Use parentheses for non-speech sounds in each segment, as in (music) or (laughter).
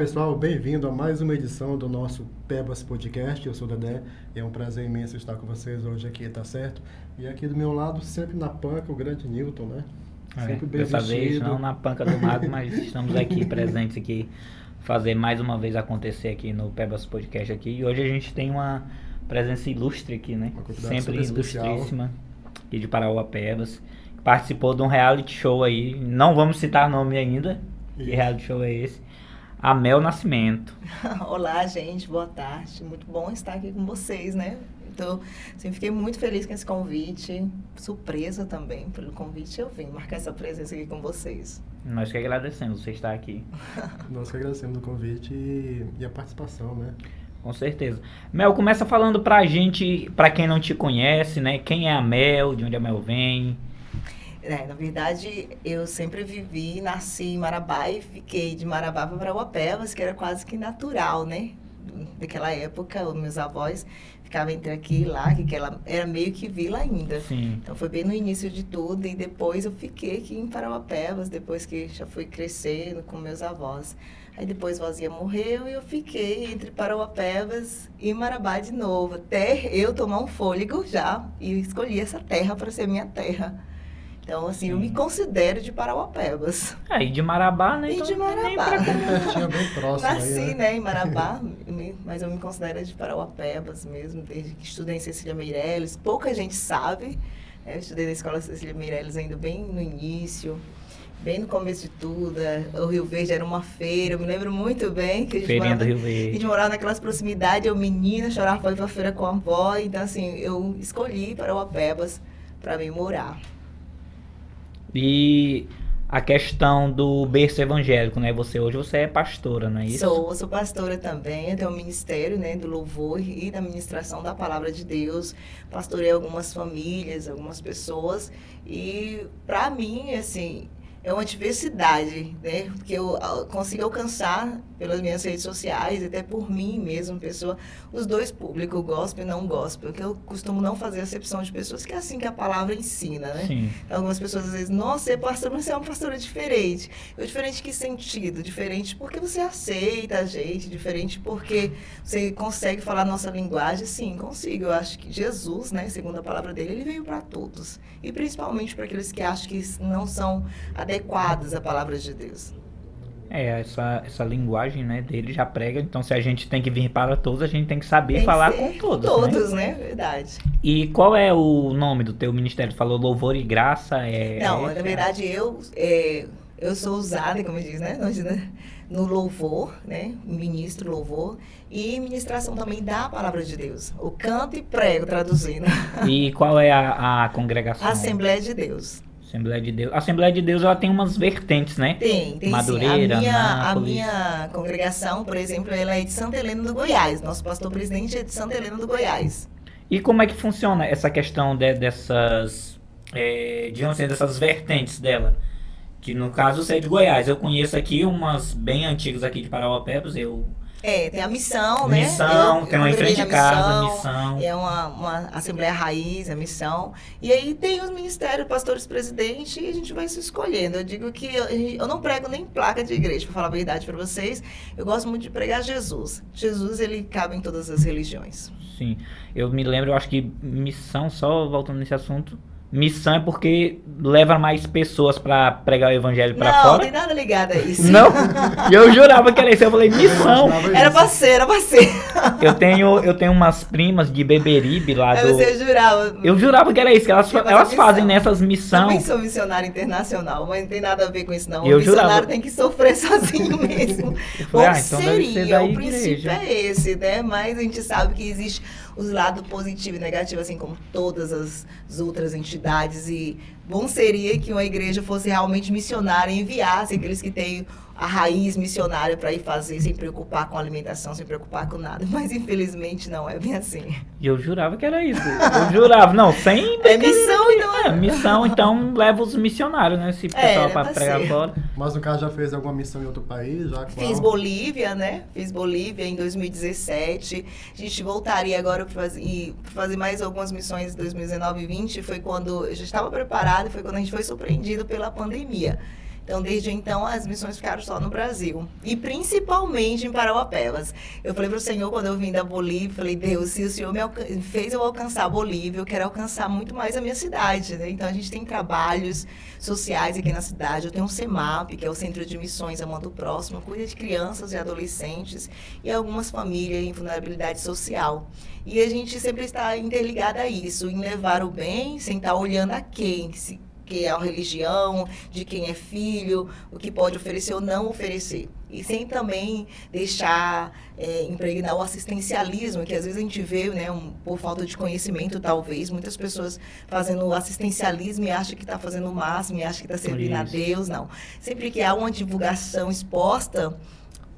Pessoal, bem-vindo a mais uma edição do nosso Pebas Podcast. Eu sou o Dedé e é um prazer imenso estar com vocês hoje aqui, tá certo? E aqui do meu lado, sempre na panca, o grande Newton, né? É, Sempre bem dessa vestido. vez não na panca do mago, mas estamos aqui (laughs) presentes aqui fazer mais uma vez acontecer aqui no Pebas Podcast aqui. E hoje a gente tem uma presença ilustre aqui, né? Sempre ilustríssima aqui de Parauapebas. Participou de um reality show aí, não vamos citar nome ainda. Que Isso. reality show é esse? A Mel Nascimento. (laughs) Olá, gente, boa tarde. Muito bom estar aqui com vocês, né? Então, assim, fiquei muito feliz com esse convite, surpresa também pelo convite. Eu vim marcar essa presença aqui com vocês. Nós que agradecemos você estar aqui. (laughs) Nós que agradecemos o convite e, e a participação, né? Com certeza. Mel, começa falando pra gente, pra quem não te conhece, né? Quem é a Mel, de onde a Mel vem. É, na verdade, eu sempre vivi, nasci em Marabá e fiquei de Marabá para Parauapebas, que era quase que natural, né? Naquela época, os meus avós ficavam entre aqui e lá, que aquela, era meio que vila ainda. Sim. Então foi bem no início de tudo e depois eu fiquei aqui em Parauapebas, depois que já fui crescendo com meus avós. Aí depois Vozinha morreu e eu fiquei entre Parauapebas e Marabá de novo, até eu tomar um fôlego já e escolhi essa terra para ser minha terra. Então, assim, eu Sim. me considero de Parauapebas. É, e de Marabá, né? E Então, de nem Marabá. pra- (laughs) Tinha bem próximo Nasci, aí, né? né, em Marabá, (laughs) mas eu me considero de Parauapebas mesmo, desde que estudei em Cecília Meirelles. Pouca gente sabe, né, eu estudei na escola Cecília Meirelles ainda bem no início, bem no começo de tudo. é, O Rio Verde era uma feira, eu me lembro muito bem que a gente Feirinha do morava, Rio a gente Verde. morava naquelas proximidades, eu menina, chorava para ir pra feira com a avó, então assim, eu escolhi Parauapebas para mim morar. E a questão do berço evangélico, né? Você hoje você é pastora, não é isso? Sou, sou pastora também, eu tenho um ministério né, do louvor e da ministração da palavra de Deus. Pastorei algumas famílias, algumas pessoas. E para mim, assim, é uma diversidade, né? Porque eu ah, consigo alcançar pelas minhas redes sociais, até por mim mesmo, pessoa, os dois públicos, gospel e não gospel. Que eu costumo não fazer acepção de pessoas, que é assim que a palavra ensina, né? Sim. Algumas pessoas às vezes, nossa, é pastor, mas você é uma pastora diferente. Eu diferente que sentido? Diferente porque você aceita a gente, diferente porque você consegue falar a nossa linguagem. Sim, consigo. Eu acho que Jesus, né, segundo a palavra dele, ele veio para todos. E principalmente para aqueles que acham que não são adequados à palavra de Deus. É, essa, essa linguagem, né, dele já prega. Então, se a gente tem que vir para todos, a gente tem que saber Tem falar com todos, né? Todos, né? Verdade. E qual é o nome do teu ministério? Falou louvor e graça? É, Não, é- na verdade eu é, eu sou usada, como diz, né, no, no louvor, né, ministro louvor e ministração também da palavra de Deus. O canto e prego traduzindo. E qual é a, a congregação? Assembleia de Deus. Assembleia de Deus. A Assembleia de Deus ela tem umas vertentes, né? Tem, tem Madureira, sim. A minha, a minha congregação, por exemplo, ela é de Santa Helena do Goiás. Nosso pastor presidente é de Santa Helena do Goiás. E como é que funciona essa questão de- dessas, é, digamos assim, dessas vertentes dela? Que no caso você é de Goiás. Eu conheço aqui umas bem antigas aqui de Parauapebas. Eu É, tem a missão, né? missão, Eu- tem uma em frente de casa, missão. missão. É uma, uma Assembleia Raiz, a missão. E aí tem os ministérios, pastores presidente, e a gente vai se escolhendo. Eu digo que eu, eu não prego nem placa de igreja, para falar a verdade para vocês. Eu gosto muito de pregar Jesus. Jesus, ele cabe em todas as religiões. Sim. Eu me lembro, eu acho que missão, só voltando nesse assunto. Missão é porque leva mais pessoas pra pregar o evangelho pra não, fora. tem nada ligado a isso. Não, (laughs) e eu jurava que era isso. Eu falei, missão. Imaginava Era pra ser, era pra ser. (laughs) Eu tenho, eu tenho umas primas de Beberibe lá do. você jurava. Eu jurava que era isso, que elas, elas fazem nessas missão. Também sou missionária internacional, mas não tem nada a ver com isso, não. Eu o missionário jurava- tem que sofrer (laughs) sozinho mesmo. Eu falei, Ou ah, então ser seria, da o princípio igreja. é esse, né? Mas a gente sabe que existe os lados positivo e negativo, assim como todas as, as outras entidades. E bom seria que uma igreja fosse realmente missionária e enviasse aqueles que têm a raiz missionária para ir fazer sem preocupar com alimentação, sem preocupar com nada. (laughs) Mas infelizmente não é bem assim. E eu jurava que era isso. Eu jurava, não, sem. É missão, então. É, missão, então leva os missionários, né? Esse pessoal era pra pra pregar ser. fora. Mas no caso já fez alguma missão em outro país? Já, Fiz qual? Bolívia, né? Fiz Bolívia em 2017. A gente voltaria agora para fazer, e pra fazer mais algumas missões em 2019 e 2020. Foi quando eu já estava preparada, foi quando a gente foi surpreendido pela pandemia. Então, desde então, as missões ficaram só no Brasil. E principalmente em Parauapebas. Eu falei para o Senhor, quando eu vim da Bolívia, falei, Deus, se o Senhor me fez eu alcançar a Bolívia, eu quero alcançar muito mais a minha cidade. Né? Então, a gente tem trabalhos sociais aqui na cidade. Eu tenho um CEMAP, que é o Centro de Missões Amando Próximo, cuida de crianças e adolescentes e algumas famílias em vulnerabilidade social. E a gente sempre está interligada a isso, em levar o bem, sem estar olhando a quem, se, que é a religião, de quem é filho, o que pode oferecer ou não oferecer. E sem também deixar é, impregnar o assistencialismo, que às vezes a gente vê, né, um, por falta de conhecimento, talvez, muitas pessoas fazendo assistencialismo e acham que está fazendo o máximo, e acham que está servindo a Deus. Não. Sempre que há uma divulgação exposta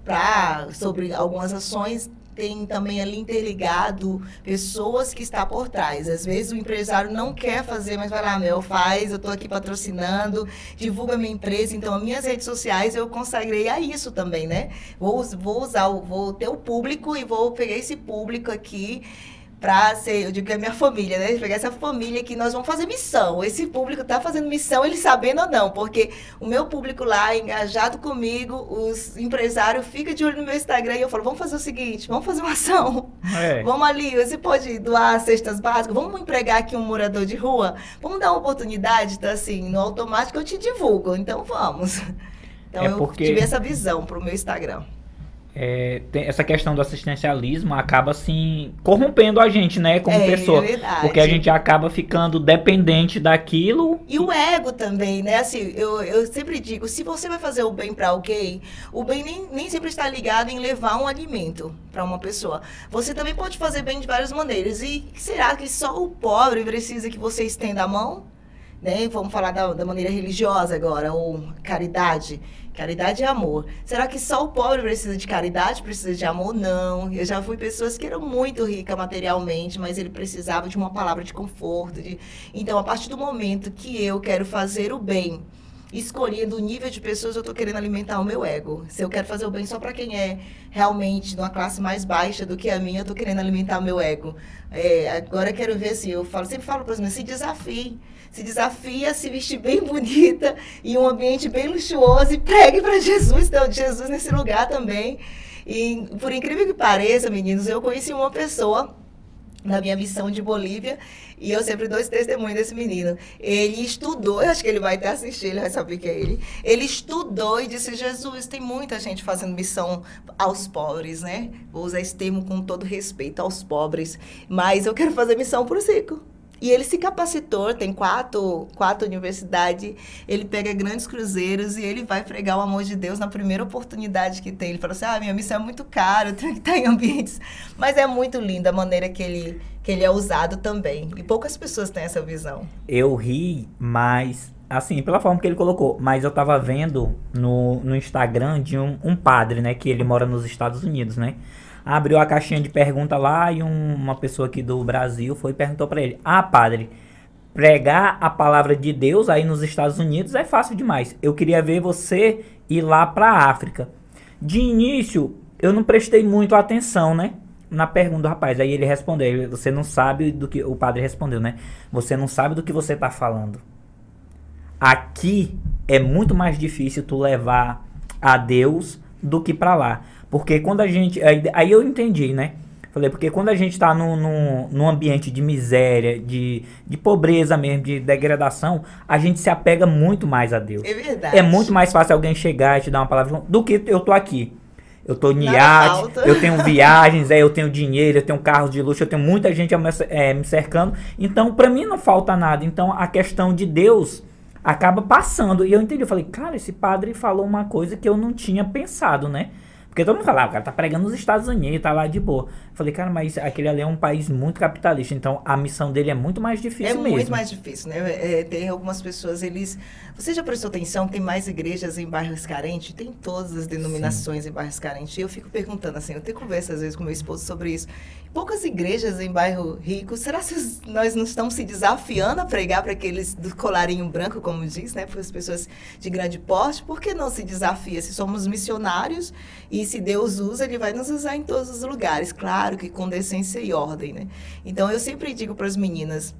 pra, sobre algumas ações, tem também ali interligado pessoas que está por trás. Às vezes o empresário não quer fazer, mas vai lá, meu, faz, eu estou aqui patrocinando, divulga minha empresa, então as minhas redes sociais eu consagrei a isso também, né? Vou, vou usar, vou ter o público e vou pegar esse público aqui para ser, eu digo que é minha família, né? Pegar essa família que nós vamos fazer missão. Esse público está fazendo missão, ele sabendo ou não, porque o meu público lá, engajado comigo, os empresários ficam de olho no meu Instagram e eu falo, vamos fazer o seguinte, vamos fazer uma ação. É. (laughs) Vamos ali, você pode doar cestas básicas, vamos empregar aqui um morador de rua, vamos dar uma oportunidade, tá assim, no automático eu te divulgo, então vamos. Então é porque... eu tive essa visão para o meu Instagram é, essa questão do assistencialismo acaba assim corrompendo a gente, né, como é, pessoa, é porque a gente acaba ficando dependente daquilo e o ego também, né? Assim, eu, eu sempre digo, se você vai fazer o bem para alguém, o bem nem, nem sempre está ligado em levar um alimento para uma pessoa. Você também pode fazer bem de várias maneiras. E será que só o pobre precisa que você estenda a mão? Né? Vamos falar da, da maneira religiosa agora, ou caridade. Caridade é amor. Será que só o pobre precisa de caridade, precisa de amor? Não. Eu já fui pessoas que eram muito ricas materialmente, mas ele precisava de uma palavra de conforto. De... Então, a partir do momento que eu quero fazer o bem, escolhendo o nível de pessoas, eu estou querendo alimentar o meu ego. Se eu quero fazer o bem só para quem é realmente de uma classe mais baixa do que a minha, eu estou querendo alimentar o meu ego. É, agora eu quero ver assim, eu falo, sempre falo para os meus, se desafie se desafia se vestir bem bonita em um ambiente bem luxuoso e pregue para Jesus, então, Jesus nesse lugar também. E por incrível que pareça, meninos, eu conheci uma pessoa na minha missão de Bolívia e eu sempre dou esse testemunho desse menino. Ele estudou, eu acho que ele vai até assistir, ele vai saber que é ele. Ele estudou e disse: Jesus, tem muita gente fazendo missão aos pobres, né? Vou usar esse termo com todo respeito aos pobres, mas eu quero fazer missão para o rico. E ele se capacitou, tem quatro, quatro universidades, ele pega grandes cruzeiros e ele vai pregar o amor de Deus na primeira oportunidade que tem. Ele fala assim, ah, minha missão é muito cara, eu tenho que estar em ambientes... Mas é muito linda a maneira que ele, que ele é usado também. E poucas pessoas têm essa visão. Eu ri, mas assim, pela forma que ele colocou, mas eu tava vendo no, no Instagram de um, um padre, né, que ele mora nos Estados Unidos, né? Abriu a caixinha de pergunta lá e um, uma pessoa aqui do Brasil foi e perguntou para ele: Ah, padre, pregar a palavra de Deus aí nos Estados Unidos é fácil demais. Eu queria ver você ir lá para a África. De início, eu não prestei muito atenção, né? Na pergunta do rapaz. Aí ele respondeu: Você não sabe do que. O padre respondeu, né? Você não sabe do que você está falando. Aqui é muito mais difícil tu levar a Deus do que para lá. Porque quando a gente. Aí, aí eu entendi, né? Falei, porque quando a gente está num, num, num, ambiente de miséria, de, de pobreza mesmo, de degradação, a gente se apega muito mais a Deus. É verdade. É muito mais fácil alguém chegar e te dar uma palavra do que eu tô aqui. Eu tô em iate, eu tenho viagens, é, eu tenho dinheiro, eu tenho carros de luxo, eu tenho muita gente é, me cercando. Então, para mim não falta nada. Então, a questão de Deus acaba passando. E eu entendi, eu falei, cara, esse padre falou uma coisa que eu não tinha pensado, né? Porque todo mundo fala, ah, o cara tá pregando nos Estados Unidos, tá lá de boa. Falei, cara, mas aquele ali é um país muito capitalista, então a missão dele é muito mais difícil é mesmo. É muito mais difícil, né? É, tem algumas pessoas, eles... Você já prestou atenção, tem mais igrejas em bairros carentes? Tem todas as denominações Sim. em bairros carentes. E eu fico perguntando, assim, eu tenho conversa às vezes com meu esposo sobre isso. Poucas igrejas em bairro rico, será que nós não estamos se desafiando a pregar para aqueles do colarinho branco, como diz, né? Para as pessoas de grande porte? Por que não se desafia? Se somos missionários e se Deus usa, Ele vai nos usar em todos os lugares. Claro que com decência e ordem, né? Então, eu sempre digo para as meninas,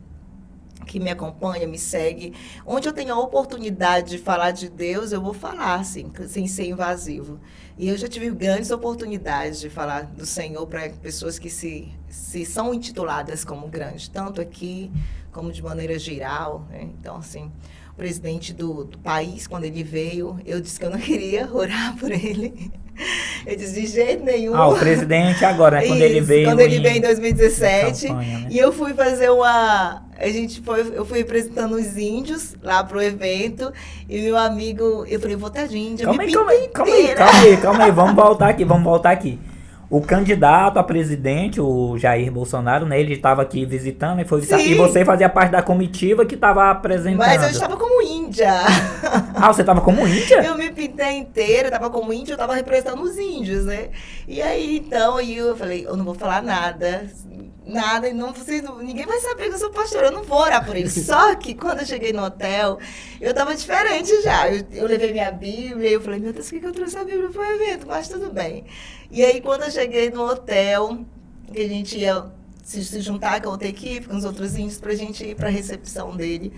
que me acompanha, me segue, onde eu tenho a oportunidade de falar de Deus, eu vou falar, assim, sem ser invasivo. E eu já tive grandes oportunidades de falar do Senhor para pessoas que se, se são intituladas como grandes, tanto aqui como de maneira geral. Né? Então, assim, o presidente do, do, país, quando ele veio, eu disse que eu não (laughs) queria orar por ele. Eu disse, de jeito nenhum. Ah, o presidente agora, né? Quando Isso, ele veio. Quando ele veio em 2017. Campanha, né? E eu fui fazer uma. A gente foi, eu fui apresentando os índios lá pro evento. E meu amigo, eu falei, vou estar de índia. Calma aí, calma aí, calma aí, calma aí, calma (laughs) aí, vamos voltar aqui, vamos voltar aqui o candidato a presidente, o Jair Bolsonaro, né? Ele estava aqui visitando e foi visitar, e você fazia parte da comitiva que estava apresentando. Mas eu estava como índia. Ah, você estava como índia? Eu me pintei inteira, estava como índia, eu estava representando os índios, né? E aí, então, eu falei, eu não vou falar nada, nada, e não, vocês, ninguém vai saber que eu sou pastora, eu não vou orar por ele. Só que quando eu cheguei no hotel, eu tava diferente já. Eu, eu levei minha Bíblia e eu falei, meu Deus, por que eu trouxe a Bíblia para o evento? Mas tudo bem. E aí, quando eu cheguei no hotel, que a gente ia se, se juntar com a outra equipe, com os outros índios, para a gente ir para a recepção dele.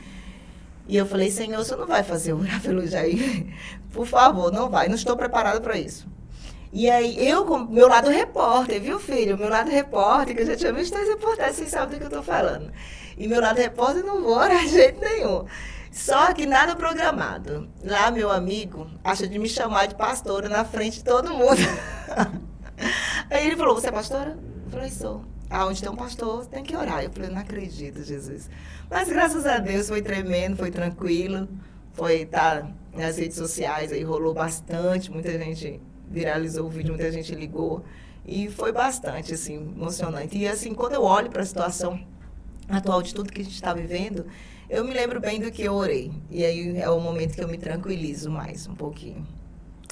E eu falei, Senhor, você não vai fazer orar pelo Jair? Por favor, não vai, não estou preparada para isso. E aí, eu, meu lado repórter, viu, filho? Meu lado repórter, que eu já tinha visto as reportagens, vocês sabem do que eu estou falando. E meu lado repórter não vou (laughs) de jeito nenhum. Só que nada programado. Lá, meu amigo acha de me chamar de pastora na frente de todo mundo. (laughs) aí ele falou: Você é pastora? Eu falei: Sou. Ah, onde tem um pastor, tem que orar. Eu falei: Não acredito, Jesus. Mas graças a Deus foi tremendo, foi tranquilo. Foi, tá nas redes sociais aí, rolou bastante. Muita gente viralizou o vídeo, muita gente ligou. E foi bastante, assim, emocionante. E, assim, quando eu olho para a situação atual de tudo que a gente está vivendo, eu me lembro bem do que eu orei. E aí é o momento que eu me tranquilizo mais um pouquinho.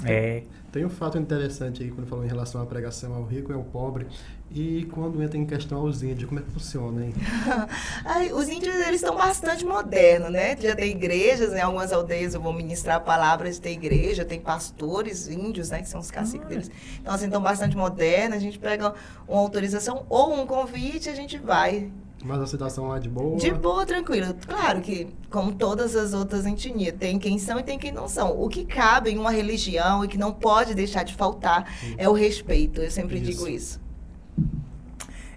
É. Tem um fato interessante aí quando falou em relação à pregação ao rico e ao pobre. E quando entra em questão aos índios, como é que funciona, hein? (laughs) Ai, os índios, eles estão bastante modernos, né? Já tem igrejas, em né? algumas aldeias eu vou ministrar palavras, tem igreja, tem pastores índios, né? Que são os caciques deles. Então, assim, estão bastante modernos. A gente pega uma autorização ou um convite, a gente vai mas a situação lá é de boa? De boa, tranquila. Claro que, como todas as outras etnias, tem quem são e tem quem não são. O que cabe em uma religião e que não pode deixar de faltar isso. é o respeito. Eu sempre isso. digo isso.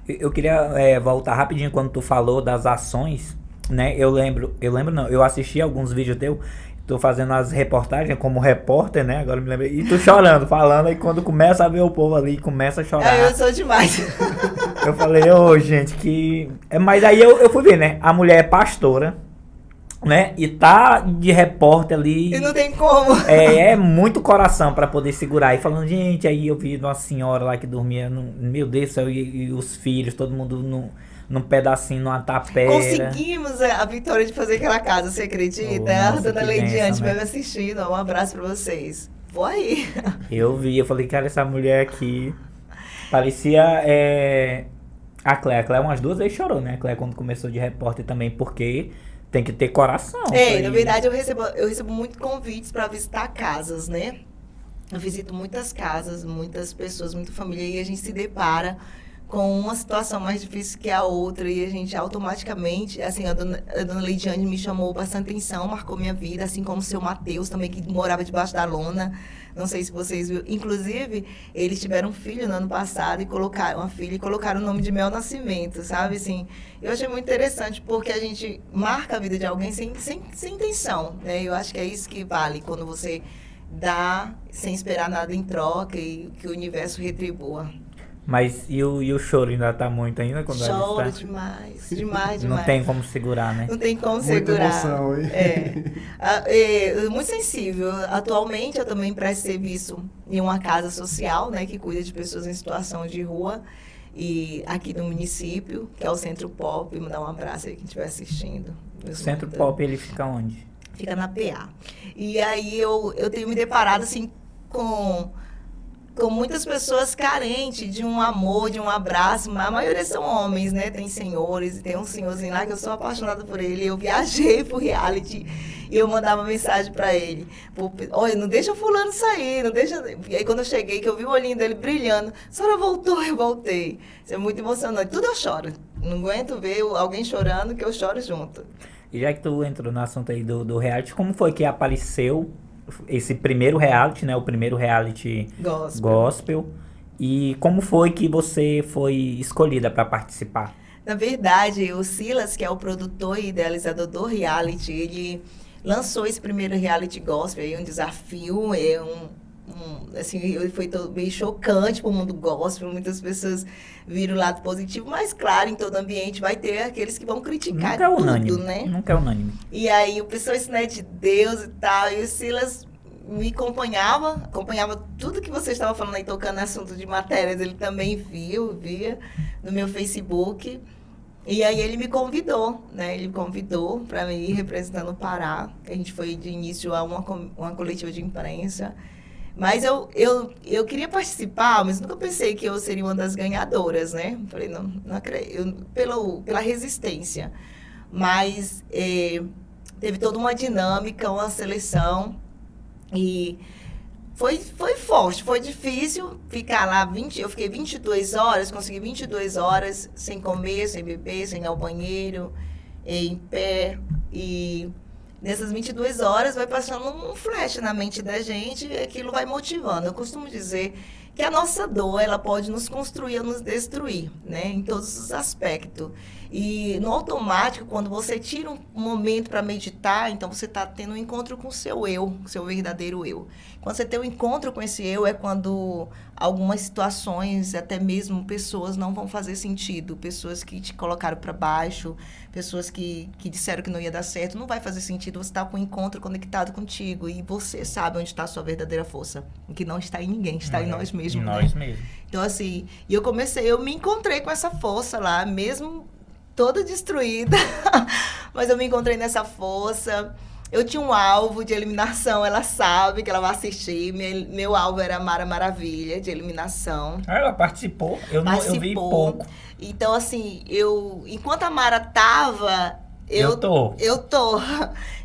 Eu queria é, voltar rapidinho quando tu falou das ações, né? Eu lembro, eu lembro não, eu assisti alguns vídeos teu tô fazendo as reportagens como repórter, né? Agora me lembrei. E tô chorando, falando, aí quando começa a ver o povo ali, começa a chorar. É, eu sou demais. (laughs) eu falei, ô, oh, gente, que. É, mas aí eu, eu fui ver, né? A mulher é pastora, né? E tá de repórter ali. E não tem como. É, é muito coração para poder segurar. E falando, gente, aí eu vi uma senhora lá que dormia, no, meu Deus do céu, e, e os filhos, todo mundo no num pedacinho, numa tapera. Conseguimos a vitória de fazer aquela casa, você acredita? Oh, a dona Leidiante vai me assistindo. Um abraço pra vocês. Vou aí. Eu vi, eu falei, cara, essa mulher aqui parecia. É... A Cléia, a Cléia umas duas vezes chorou, né? A Cléia quando começou de repórter também, porque tem que ter coração. É, na verdade eu recebo, eu recebo muitos convites para visitar casas, né? Eu visito muitas casas, muitas pessoas, muita família, e a gente se depara com uma situação mais difícil que a outra e a gente automaticamente, assim, a dona, a dona Leidiane me chamou bastante atenção, marcou minha vida, assim como o seu Matheus também, que morava debaixo da lona. Não sei se vocês viram. Inclusive, eles tiveram um filho no ano passado e colocaram uma filha e colocaram o nome de Mel Nascimento, sabe? Assim, eu achei muito interessante porque a gente marca a vida de alguém sem, sem, sem intenção, né? Eu acho que é isso que vale quando você dá sem esperar nada em troca e que o universo retribua. Mas e o, e o choro ainda tá muito ainda quando Choro ela está? demais, demais, demais. Não tem como segurar, né? Não tem como Muita segurar. Emoção, hein? É. é. Muito sensível. Atualmente eu também presto serviço em uma casa social, né, que cuida de pessoas em situação de rua e aqui do município, que é o Centro Pop, mandar um abraço aí quem estiver assistindo. O Centro Pop ele fica onde? Fica na PA. E aí eu, eu tenho me deparado assim com com muitas pessoas carentes de um amor, de um abraço. A maioria são homens, né? Tem senhores, tem um senhorzinho lá que eu sou apaixonada por ele. Eu viajei pro reality e eu mandava mensagem para ele. Olha, não deixa o fulano sair, não deixa. E aí quando eu cheguei, que eu vi o olhinho dele brilhando, a senhora voltou, eu voltei. Isso é muito emocionante. Tudo eu choro. Não aguento ver alguém chorando que eu choro junto. E já que tu entrou no assunto aí do, do reality, como foi que apareceu esse primeiro reality, né? O primeiro reality Gospel. gospel. E como foi que você foi escolhida para participar? Na verdade, o Silas, que é o produtor e idealizador do reality, ele lançou esse primeiro reality gospel aí, um desafio, é um, um assim, foi todo meio chocante para o mundo gospel, muitas pessoas viram o lado positivo, mas claro, em todo ambiente vai ter aqueles que vão criticar Nunca é tudo, unânime. né? Nunca é unânime. E aí o pessoal, isso é de Deus e tal, e o Silas me acompanhava, acompanhava tudo que você estava falando aí, tocando assunto de matérias, ele também viu, via no meu Facebook. E aí ele me convidou, né? Ele me convidou para ir representando o Pará. A gente foi de início a uma, uma coletiva de imprensa. Mas eu, eu, eu queria participar, mas nunca pensei que eu seria uma das ganhadoras, né? Falei, não, não acredito. Pelo, pela resistência. Mas eh, teve toda uma dinâmica, uma seleção. E foi, foi forte, foi difícil ficar lá 20, eu fiquei 22 horas, consegui 22 horas sem comer, sem beber, sem ir ao banheiro, em pé e nessas 22 horas vai passando um flash na mente da gente e aquilo vai motivando. Eu costumo dizer que a nossa dor, ela pode nos construir ou nos destruir, né, em todos os aspectos. E no automático, quando você tira um momento para meditar, então você está tendo um encontro com o seu eu, com o seu verdadeiro eu. Quando você tem um encontro com esse eu, é quando algumas situações, até mesmo pessoas, não vão fazer sentido. Pessoas que te colocaram para baixo, pessoas que, que disseram que não ia dar certo, não vai fazer sentido. Você está com um encontro conectado contigo e você sabe onde está a sua verdadeira força. Que não está em ninguém, está em É, nós Em mesmos. né? nós mesmos. Então, assim, e eu comecei, eu me encontrei com essa força lá, mesmo toda destruída, (laughs) mas eu me encontrei nessa força. Eu tinha um alvo de eliminação, ela sabe que ela vai assistir. Meu, meu alvo era Mara Maravilha, de eliminação. Ah, ela participou? Eu, não, eu vi Participou. pouco. Então, assim, eu. Enquanto a Mara tava, Eu, eu tô. eu tô. (laughs)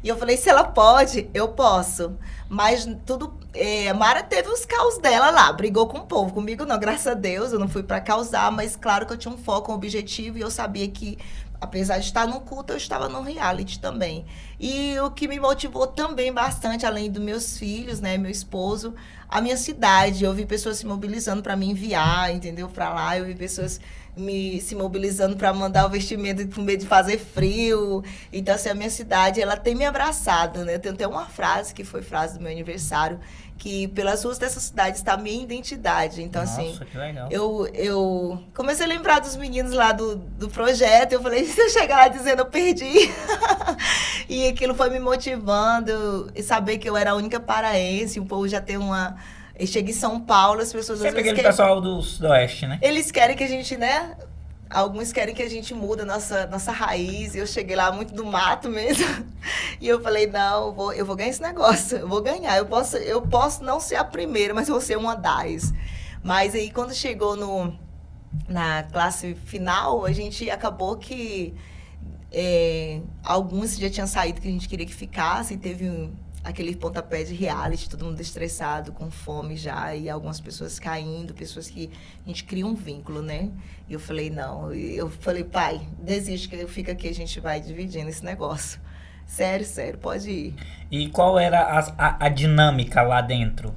E eu falei, se ela pode, eu posso. Mas tudo. É, Mara teve os caos dela lá, brigou com o povo. Comigo não, graças a Deus, eu não fui pra causar, mas claro que eu tinha um foco, um objetivo, e eu sabia que, apesar de estar no culto, eu estava no reality também. E o que me motivou também bastante, além dos meus filhos, né, meu esposo, a minha cidade. Eu vi pessoas se mobilizando para me enviar, entendeu? Para lá, eu vi pessoas me se mobilizando para mandar o vestimento com medo de fazer frio. Então, assim, a minha cidade, ela tem me abraçado, né? Tem até uma frase que foi frase do meu aniversário, que pelas ruas dessa cidade está a minha identidade. Então, Nossa, assim, que legal. eu, eu comecei a lembrar dos meninos lá do, do projeto. Eu falei, (laughs) se eu chegar lá dizendo eu perdi. (laughs) e aquilo foi me motivando. E saber que eu era a única paraense. O povo já tem uma. Eu cheguei em São Paulo, as pessoas Sempre aquele querem- pessoal do Sudoeste, né? eles querem que a gente, né? Alguns querem que a gente muda nossa, nossa raiz. Eu cheguei lá muito do mato mesmo. (laughs) E eu falei, não, eu vou, eu vou ganhar esse negócio. Eu vou ganhar. Eu posso, eu posso não ser a primeira, mas eu vou ser uma das. Mas aí quando chegou no, na classe final, a gente acabou que é, alguns já tinham saído que a gente queria que ficasse. Teve um- aquele pontapé de reality, todo mundo estressado, com fome já, e algumas pessoas caindo, pessoas que a gente cria um vínculo, né? E eu falei, não. Eu falei, pai, desiste que eu fico aqui, a gente vai dividindo esse negócio. Sério, sério, pode ir. E qual era a, a, a dinâmica lá dentro?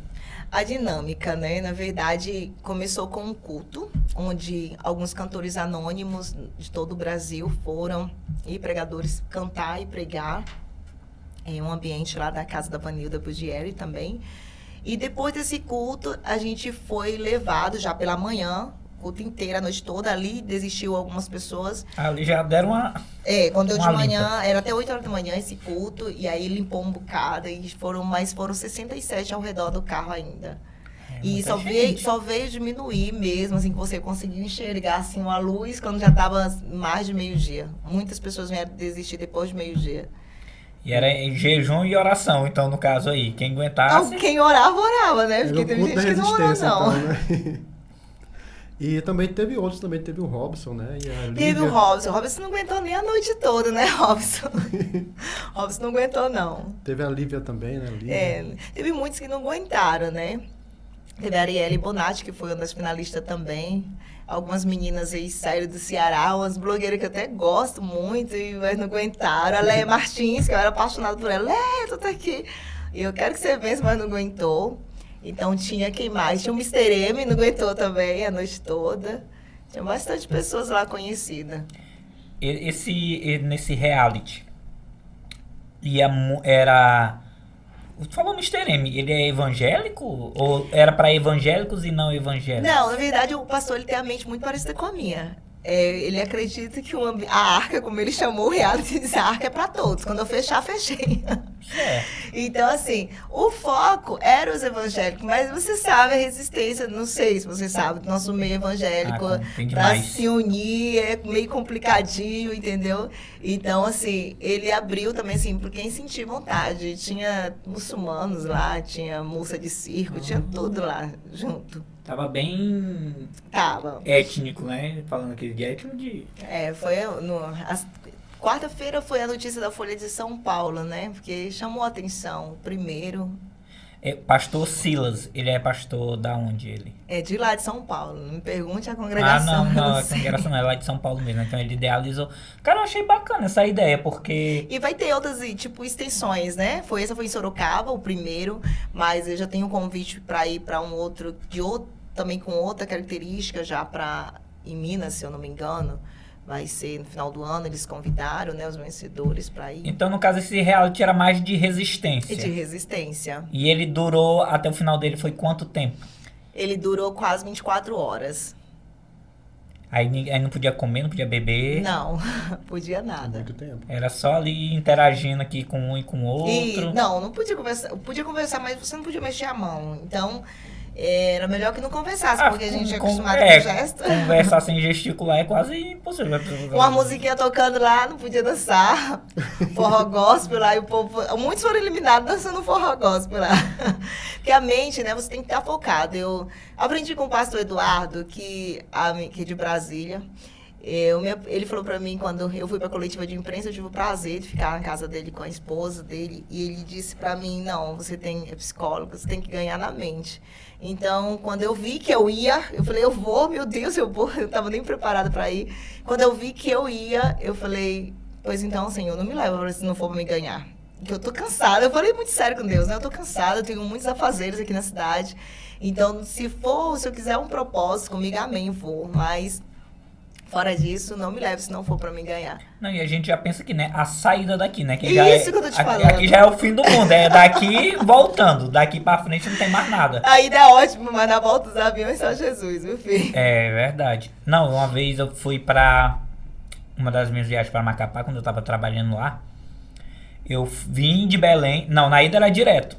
A dinâmica, né? Na verdade, começou com um culto, onde alguns cantores anônimos de todo o Brasil foram e pregadores cantar e pregar em um ambiente lá da casa da Vanilda Bugieri também. E depois desse culto, a gente foi levado já pela manhã, culto inteiro, a noite toda ali, desistiu algumas pessoas. Ali já deram uma. É, quando eu de manhã, era até 8 horas da manhã esse culto, e aí limpou um bocado, e foram, mas foram 67 ao redor do carro ainda. E muita só gente. veio, só veio diminuir mesmo, assim, que você conseguiu enxergar assim, uma luz quando já estava mais de meio-dia. Muitas pessoas vieram desistir depois de meio-dia. E era em jejum e oração, então, no caso aí. Quem aguentasse. quem orava, orava, né? Porque teve gente que não orou, resistência, não. então, né? (laughs) E também teve outros, também teve o Robson, né? E a Teve o. Robson. O Robson não aguentou nem a noite toda, né, (laughs) Robson? (laughs) Robson não aguentou, não. Teve a Lívia também, né? Lívia. É, teve muitos que não aguentaram, né? Teve a Arielle Bonatti, que foi uma das finalistas também. Algumas meninas aí saíram do Ceará, umas blogueiras que eu até gosto muito, e mas não aguentaram. A Leia Martins, que eu era apaixonada por ela. Leia, tu tá aqui. E eu quero que você vença, mas não aguentou. Então tinha quem mais? Tinha o Mr. M, não aguentou também a noite toda. Tinha bastante pessoas lá conhecidas. Esse, nesse reality, ia, era... Falou Mr. M, ele é evangélico? Ou era pra evangélicos e não evangélicos? Não, na verdade, o pastor ele tem a mente muito parecida com a minha. É, ele acredita que ambi- a arca, como ele chamou o reality, diz, a arca é para todos. Quando eu fechar, fechei. É. Então, assim, o foco era os evangélicos, mas você sabe a resistência, não sei se você sabe, do nosso meio evangélico, Ah, para se unir é meio complicadinho, entendeu? Então, assim, ele abriu também, assim, por quem sentir vontade. Tinha muçulmanos lá, tinha moça de circo, tinha Uhum. tudo lá junto. Tava bem Tava. étnico, né? Falando aqui de étnico de... É, foi no. as- Quarta-feira foi a notícia da Folha de São Paulo, né? Porque chamou a atenção. Primeiro, pastor Silas, ele é pastor da onde ele? é de lá de São Paulo. Não me pergunte a Ah, congregação. não, eu não, a congregação não, é lá de São Paulo mesmo, então ele idealizou. Cara, eu achei bacana essa ideia, porque E vai ter outras, tipo, extensões, né? Foi essa foi em Sorocaba, o primeiro, mas eu já tenho um convite para ir para um outro, de outro, também com outra característica já para em Minas, se eu não me engano. Vai ser no final do ano, eles convidaram, né, os vencedores para ir. Então, no caso, esse reality era mais de resistência. E de resistência. E ele durou, até o final dele, foi quanto tempo? Ele durou quase 24 horas. Aí, aí não podia comer, não podia beber. Não, (laughs) podia nada. Muito tempo. Era só ali interagindo aqui com um e com o E, outro. não, não podia conversar. Podia conversar, mas você não podia mexer a mão. Então, era melhor que não conversasse, Ah, porque a gente é com- acostumado é, com gesto. Conversar sem gesticular é quase impossível. Uma musiquinha tocando lá, não podia dançar. (laughs) Forró gospel lá, e o povo. Muitos foram eliminados dançando forró gospel lá. (laughs) Porque a mente, né, você tem que estar focado. Eu aprendi com o pastor Eduardo, que, a, que é de Brasília. Eu, me- ele falou pra mim, quando eu fui pra coletiva de imprensa, eu tive o prazer de ficar na casa dele com a esposa dele. E ele disse pra mim: não, você tem, é psicólogo, você tem que ganhar na mente. Então, quando eu vi que eu ia, eu falei, eu vou, meu Deus, eu vou. (laughs) Eu tava nem preparada para ir. Quando eu vi que eu ia, eu falei, pois então, Senhor, não me leva se não for pra me ganhar. Porque eu tô cansada. Eu falei muito sério com Deus, né? Eu tô cansada, eu tenho muitos afazeres aqui na cidade. Então, se for, se eu quiser um propósito comigo, amém, vou. Mas, fora disso, não me leve se não for pra me ganhar. Não, e a gente já pensa que, né, a saída daqui, né? Que Isso já é, que eu tô te aqui- falando. Aqui já é o fim do mundo, é daqui (laughs) voltando. Daqui pra frente não tem mais nada. A ida é ótimo, mas na volta dos aviões só Jesus, meu filho. É verdade. Não, uma vez eu fui pra uma das minhas viagens para Macapá, quando eu tava trabalhando lá. Eu vim de Belém. Não, na ida era direto.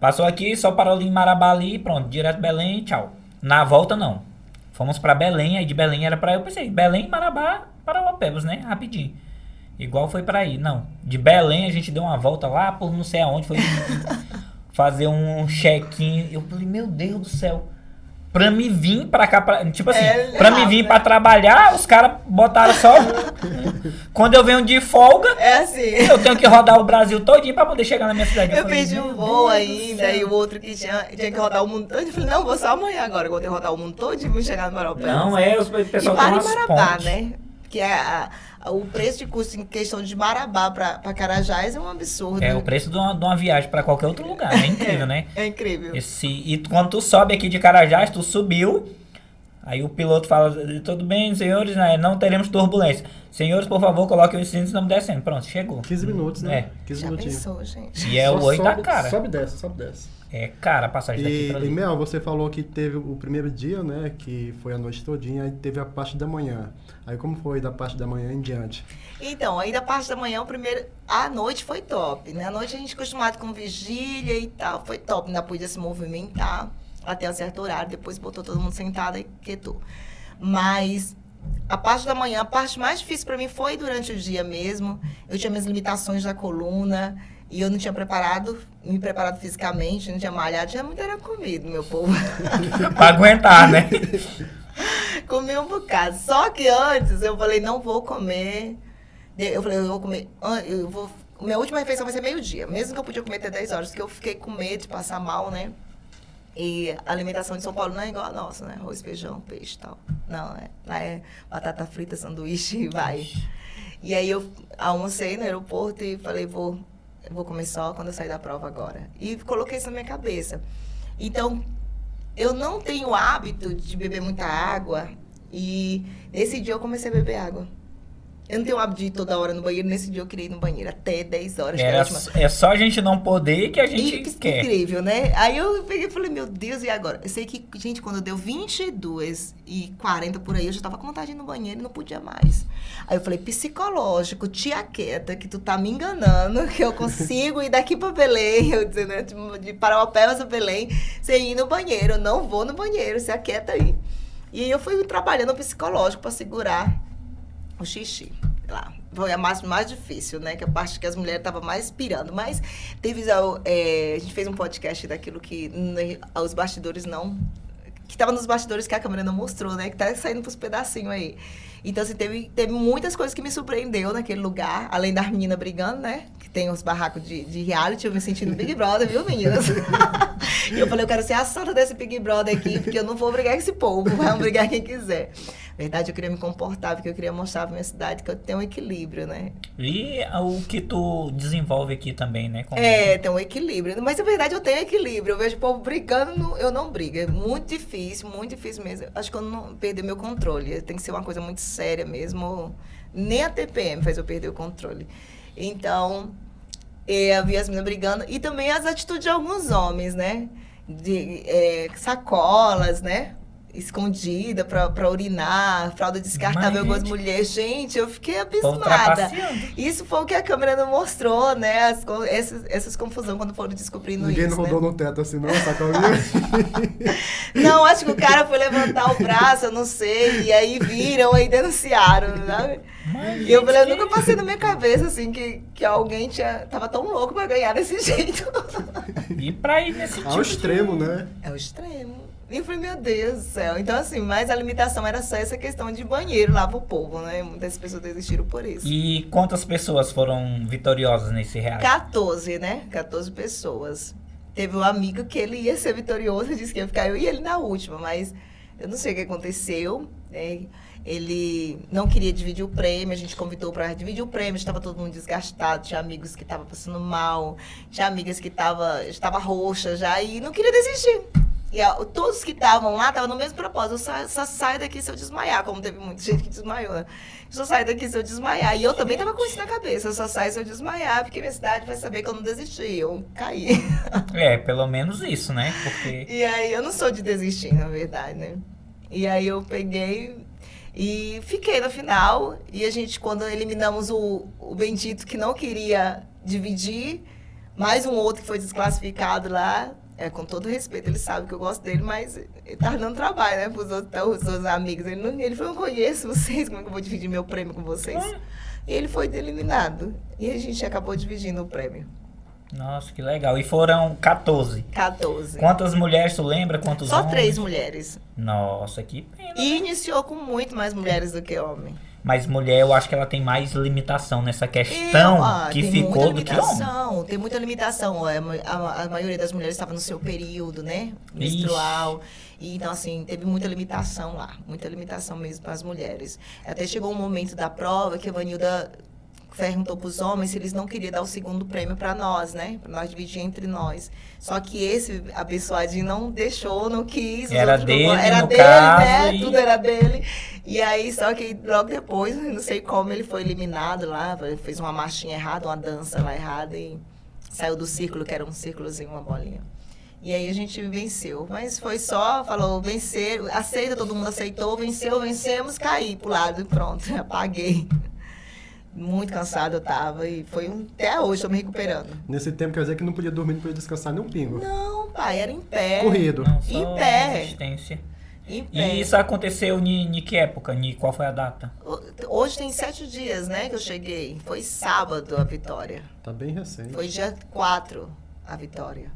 Passou aqui, só parou ali em Marabá ali, pronto, direto Belém, tchau. Na volta não. Fomos pra Belém, aí de Belém era pra eu pensei, Belém, Marabá, Parauapebas, né? Rapidinho. Igual foi pra ir. Não, de Belém a gente deu uma volta lá por não sei aonde, foi (laughs) fazer um check-in. Eu falei, meu Deus do céu. Pra me vir pra cá, pra, tipo assim, É pra me vir né? pra trabalhar, os caras botaram só. Quando eu venho de folga, É assim. eu tenho que rodar o Brasil todinho pra poder chegar na minha cidade. Eu falei, perdi um voo ainda, e o outro que tinha, tinha que rodar o mundo todo. Eu falei, não, vou só amanhã agora, eu vou ter que rodar o mundo todo e vou chegar no Marapé. Não, é, o E pessoal tem para Marabá, né? Que é a- a- o preço de custo em questão de Marabá pra Carajás é um absurdo. É o preço de uma, de uma viagem pra qualquer outro lugar. É incrível, (laughs) né? É incrível. Esse, e quando tu sobe aqui de Carajás, tu subiu. Aí o piloto fala, tudo bem, senhores, né, não teremos turbulência. Senhores, por favor, coloquem os cintos e estamos descendo. Pronto, chegou. 15 minutos, né? É. 15 Já minutinhos. pensou, gente? E é o Só oi da cara. Sobe e desce, sobe e desce. É cara a passagem daqui E, pra e ali. Mel, você falou que teve o primeiro dia, né? Que foi a noite todinha, aí teve a parte da manhã. Aí como foi da parte da manhã em diante? Então, aí da parte da manhã, o primeiro. A noite foi top, né? A noite a gente acostumado com vigília e tal. Foi top, ainda podia se movimentar até um certo horário. Depois botou todo mundo sentado e quietou. Mas a parte da manhã, a parte mais difícil para mim foi durante o dia mesmo. Eu tinha minhas limitações da coluna. E eu não tinha preparado, me preparado fisicamente, não tinha malhado, tinha muito era comido, meu povo. (laughs) pra aguentar, né? (laughs) Comi um bocado. Só que antes eu falei, não vou comer. Eu falei, eu vou comer. Eu vou, minha última refeição vai ser meio-dia. Mesmo que eu podia comer até 10 horas, porque eu fiquei com medo de passar mal, né? E a alimentação de São Paulo não é igual a nossa, né? Arroz, feijão, peixe e tal. Não, é. Lá é batata frita, sanduíche e vai. E aí eu almocei no aeroporto e falei, vou, vou comer só quando eu sair da prova agora. E coloquei isso na minha cabeça. Então, eu não tenho hábito de beber muita água e nesse dia eu comecei a beber água. Eu não tenho o hábito de ir toda hora no banheiro. Nesse dia eu queria ir no banheiro até 10 horas. Era, é só a gente não poder que a gente e, quer. Incrível, né? Aí eu peguei e falei, meu Deus, e agora? Eu sei que, gente, quando deu 22 e 40 por aí, eu já tava com vontade de ir no banheiro e não podia mais. Aí eu falei, psicológico, tia quieta, que tu tá me enganando, que eu consigo ir daqui pra Belém, eu dizendo, né, de Parauapebas a Belém, sem ir no banheiro. Eu não vou no banheiro, se aquieta aí. E aí eu fui trabalhando psicológico para segurar o xixi lá. Foi a mais, mais difícil, né? Que a parte que as mulheres estavam mais pirando. Mas teve. É, a gente fez um podcast daquilo que né, os bastidores não. Que estava nos bastidores que a câmera não mostrou, né? Que tá saindo pros pedacinhos aí. Então, assim, teve, teve muitas coisas que me surpreendeu naquele lugar, além das meninas brigando, né? Que tem os barracos de, de reality, eu me senti no Big Brother, viu, meninas? (laughs) e eu falei, eu quero ser a santa desse Big Brother aqui, porque eu não vou brigar com esse povo, vamos brigar quem quiser. Na verdade, eu queria me comportar, porque eu queria mostrar pra minha cidade que eu tenho um equilíbrio, né? E o que tu desenvolve aqui também, né? Como... É, tem um equilíbrio. Mas, na verdade, eu tenho equilíbrio. Eu vejo o povo brigando, eu não brigo. É muito difícil, muito difícil mesmo. Acho que eu não perder meu controle. Tem que ser uma coisa muito séria mesmo. Nem a TPM faz eu perder o controle. Então, eu vi as meninas brigando. E também as atitudes de alguns homens, né? De é, sacolas, né? Escondida para urinar, fralda descartável algumas mulheres. Gente, eu fiquei abismada. Isso foi o que a câmera não mostrou, né? As, essas, essas confusões quando foram descobrindo Ninguém isso. Ninguém não rodou né? no teto assim, não, sacolinha? (laughs) não, acho que o cara foi levantar o braço, eu não sei, e aí viram e denunciaram, sabe? e eu falei, eu nunca passei na minha cabeça, assim, que, que alguém tinha, tava tão louco pra ganhar desse (laughs) jeito. E pra ir nesse tipo Ao extremo, de... né? É o extremo. E eu falei, meu Deus do céu. Então, assim, mas a limitação era só essa questão de banheiro lá pro povo, né? Muitas pessoas desistiram por isso. E quantas pessoas foram vitoriosas nesse reality? 14, né? 14 pessoas. Teve um amigo que ele ia ser vitorioso, (laughs) disse que ia ficar eu e ele na última, mas eu não sei o que aconteceu. Né? Ele não queria dividir o prêmio, a gente convidou para dividir o prêmio, estava todo mundo desgastado, tinha amigos que estavam passando mal, tinha amigas que estavam estava roxa já e não queria desistir. E ó, todos que estavam lá estavam no mesmo propósito. Eu só, só saio daqui se eu desmaiar, como teve muita (laughs) gente que desmaiou, né? Eu só saio daqui se eu desmaiar. E eu também tava com isso na cabeça. Eu só saio se eu desmaiar, porque minha cidade vai saber que eu não desisti. Eu caí. (laughs) É, pelo menos isso, né? Porque... E aí eu não sou de desistir, na verdade, né? E aí eu peguei e fiquei no final. E a gente, quando eliminamos o, o Bendito que não queria dividir, mais um outro que foi desclassificado lá, é, com todo respeito, ele sabe que eu gosto dele, mas ele tá dando trabalho, né, pros outros, os outros amigos. Ele, não, ele falou, não conheço vocês, como é que eu vou dividir meu prêmio com vocês? E ele foi eliminado. E a gente acabou dividindo o prêmio. Nossa, que legal. E foram 14. 14. Quantas mulheres, tu lembra? Quantos Só homens? três mulheres. Nossa, que pena. E iniciou com muito mais mulheres do que homem. Mas mulher, eu acho que ela tem mais limitação nessa questão ah, que ficou do que homem. Tem muita limitação. É, a, a, maioria das mulheres estava no seu período, né? Menstrual. E, então, assim, teve muita limitação lá. Muita limitação mesmo para as mulheres. Até chegou um momento da prova que a Vanilda perguntou para os homens se eles não queriam dar o segundo prêmio para nós, né? Para nós dividir entre nós. Só que esse abençoadinho não deixou, não quis. Era dele, era no dele, caso, né? E... Tudo era dele. E aí, só que logo depois, não sei como, ele foi eliminado lá, fez uma marchinha errada, uma dança lá errada e saiu do círculo, que era um círculozinho, uma bolinha. E aí a gente venceu. Mas foi só, falou, vencer, aceita, todo mundo aceitou, venceu, vencemos, caí pro lado e pronto, (laughs) apaguei. Muito cansado eu tava e foi um, até hoje tô me recuperando. Nesse tempo quer dizer que não podia dormir, não podia descansar nem um pingo. Não, pai, era em pé. Corrido. Não, em pé. Resistência. Em pé. E isso aconteceu em que época? Ni, qual foi a data? Hoje tem sete dias, né, que eu cheguei. Foi sábado a vitória. Tá bem recente. Foi dia 4 a vitória.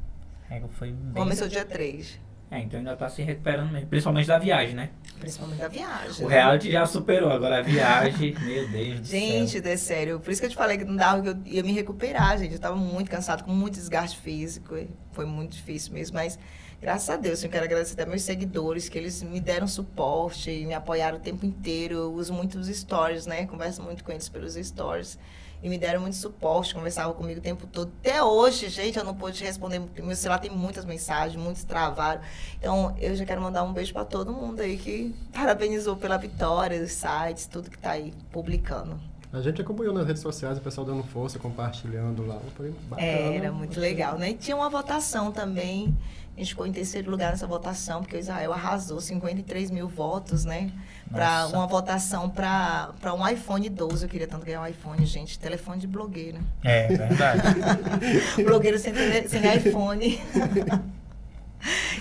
É, foi bem... Começou dia 3. É, então ainda tá se recuperando mesmo. Principalmente da viagem, né? Principalmente da viagem. O né? reality já superou, agora a viagem, (laughs) meu Deus do céu. Gente, é sério. Por isso que eu te falei que não dava, que eu ia me recuperar, gente. Eu tava muito cansado, com muito desgaste físico. Foi muito difícil mesmo, mas graças a Deus, eu quero agradecer até meus seguidores, que eles me deram suporte e me apoiaram o tempo inteiro. Eu uso muito os stories, né? Converso muito com eles pelos stories. E me deram muito suporte, conversavam comigo o tempo todo. Até hoje, gente, eu não pude responder. porque Meu celular tem muitas mensagens, muitos travaram. Então, eu já quero mandar um beijo para todo mundo aí que parabenizou pela vitória, os sites, tudo que tá aí publicando. A gente acompanhou nas redes sociais o pessoal dando força, compartilhando lá. Foi bacana. É, era muito legal, né? E tinha uma votação também. A gente ficou em terceiro lugar nessa votação, porque o Israel arrasou 53 mil votos, né? Para uma votação para um iPhone 12. Eu queria tanto ganhar um iPhone, gente. Telefone de blogueira. É, verdade. (laughs) blogueiro sem, sem iPhone. (laughs)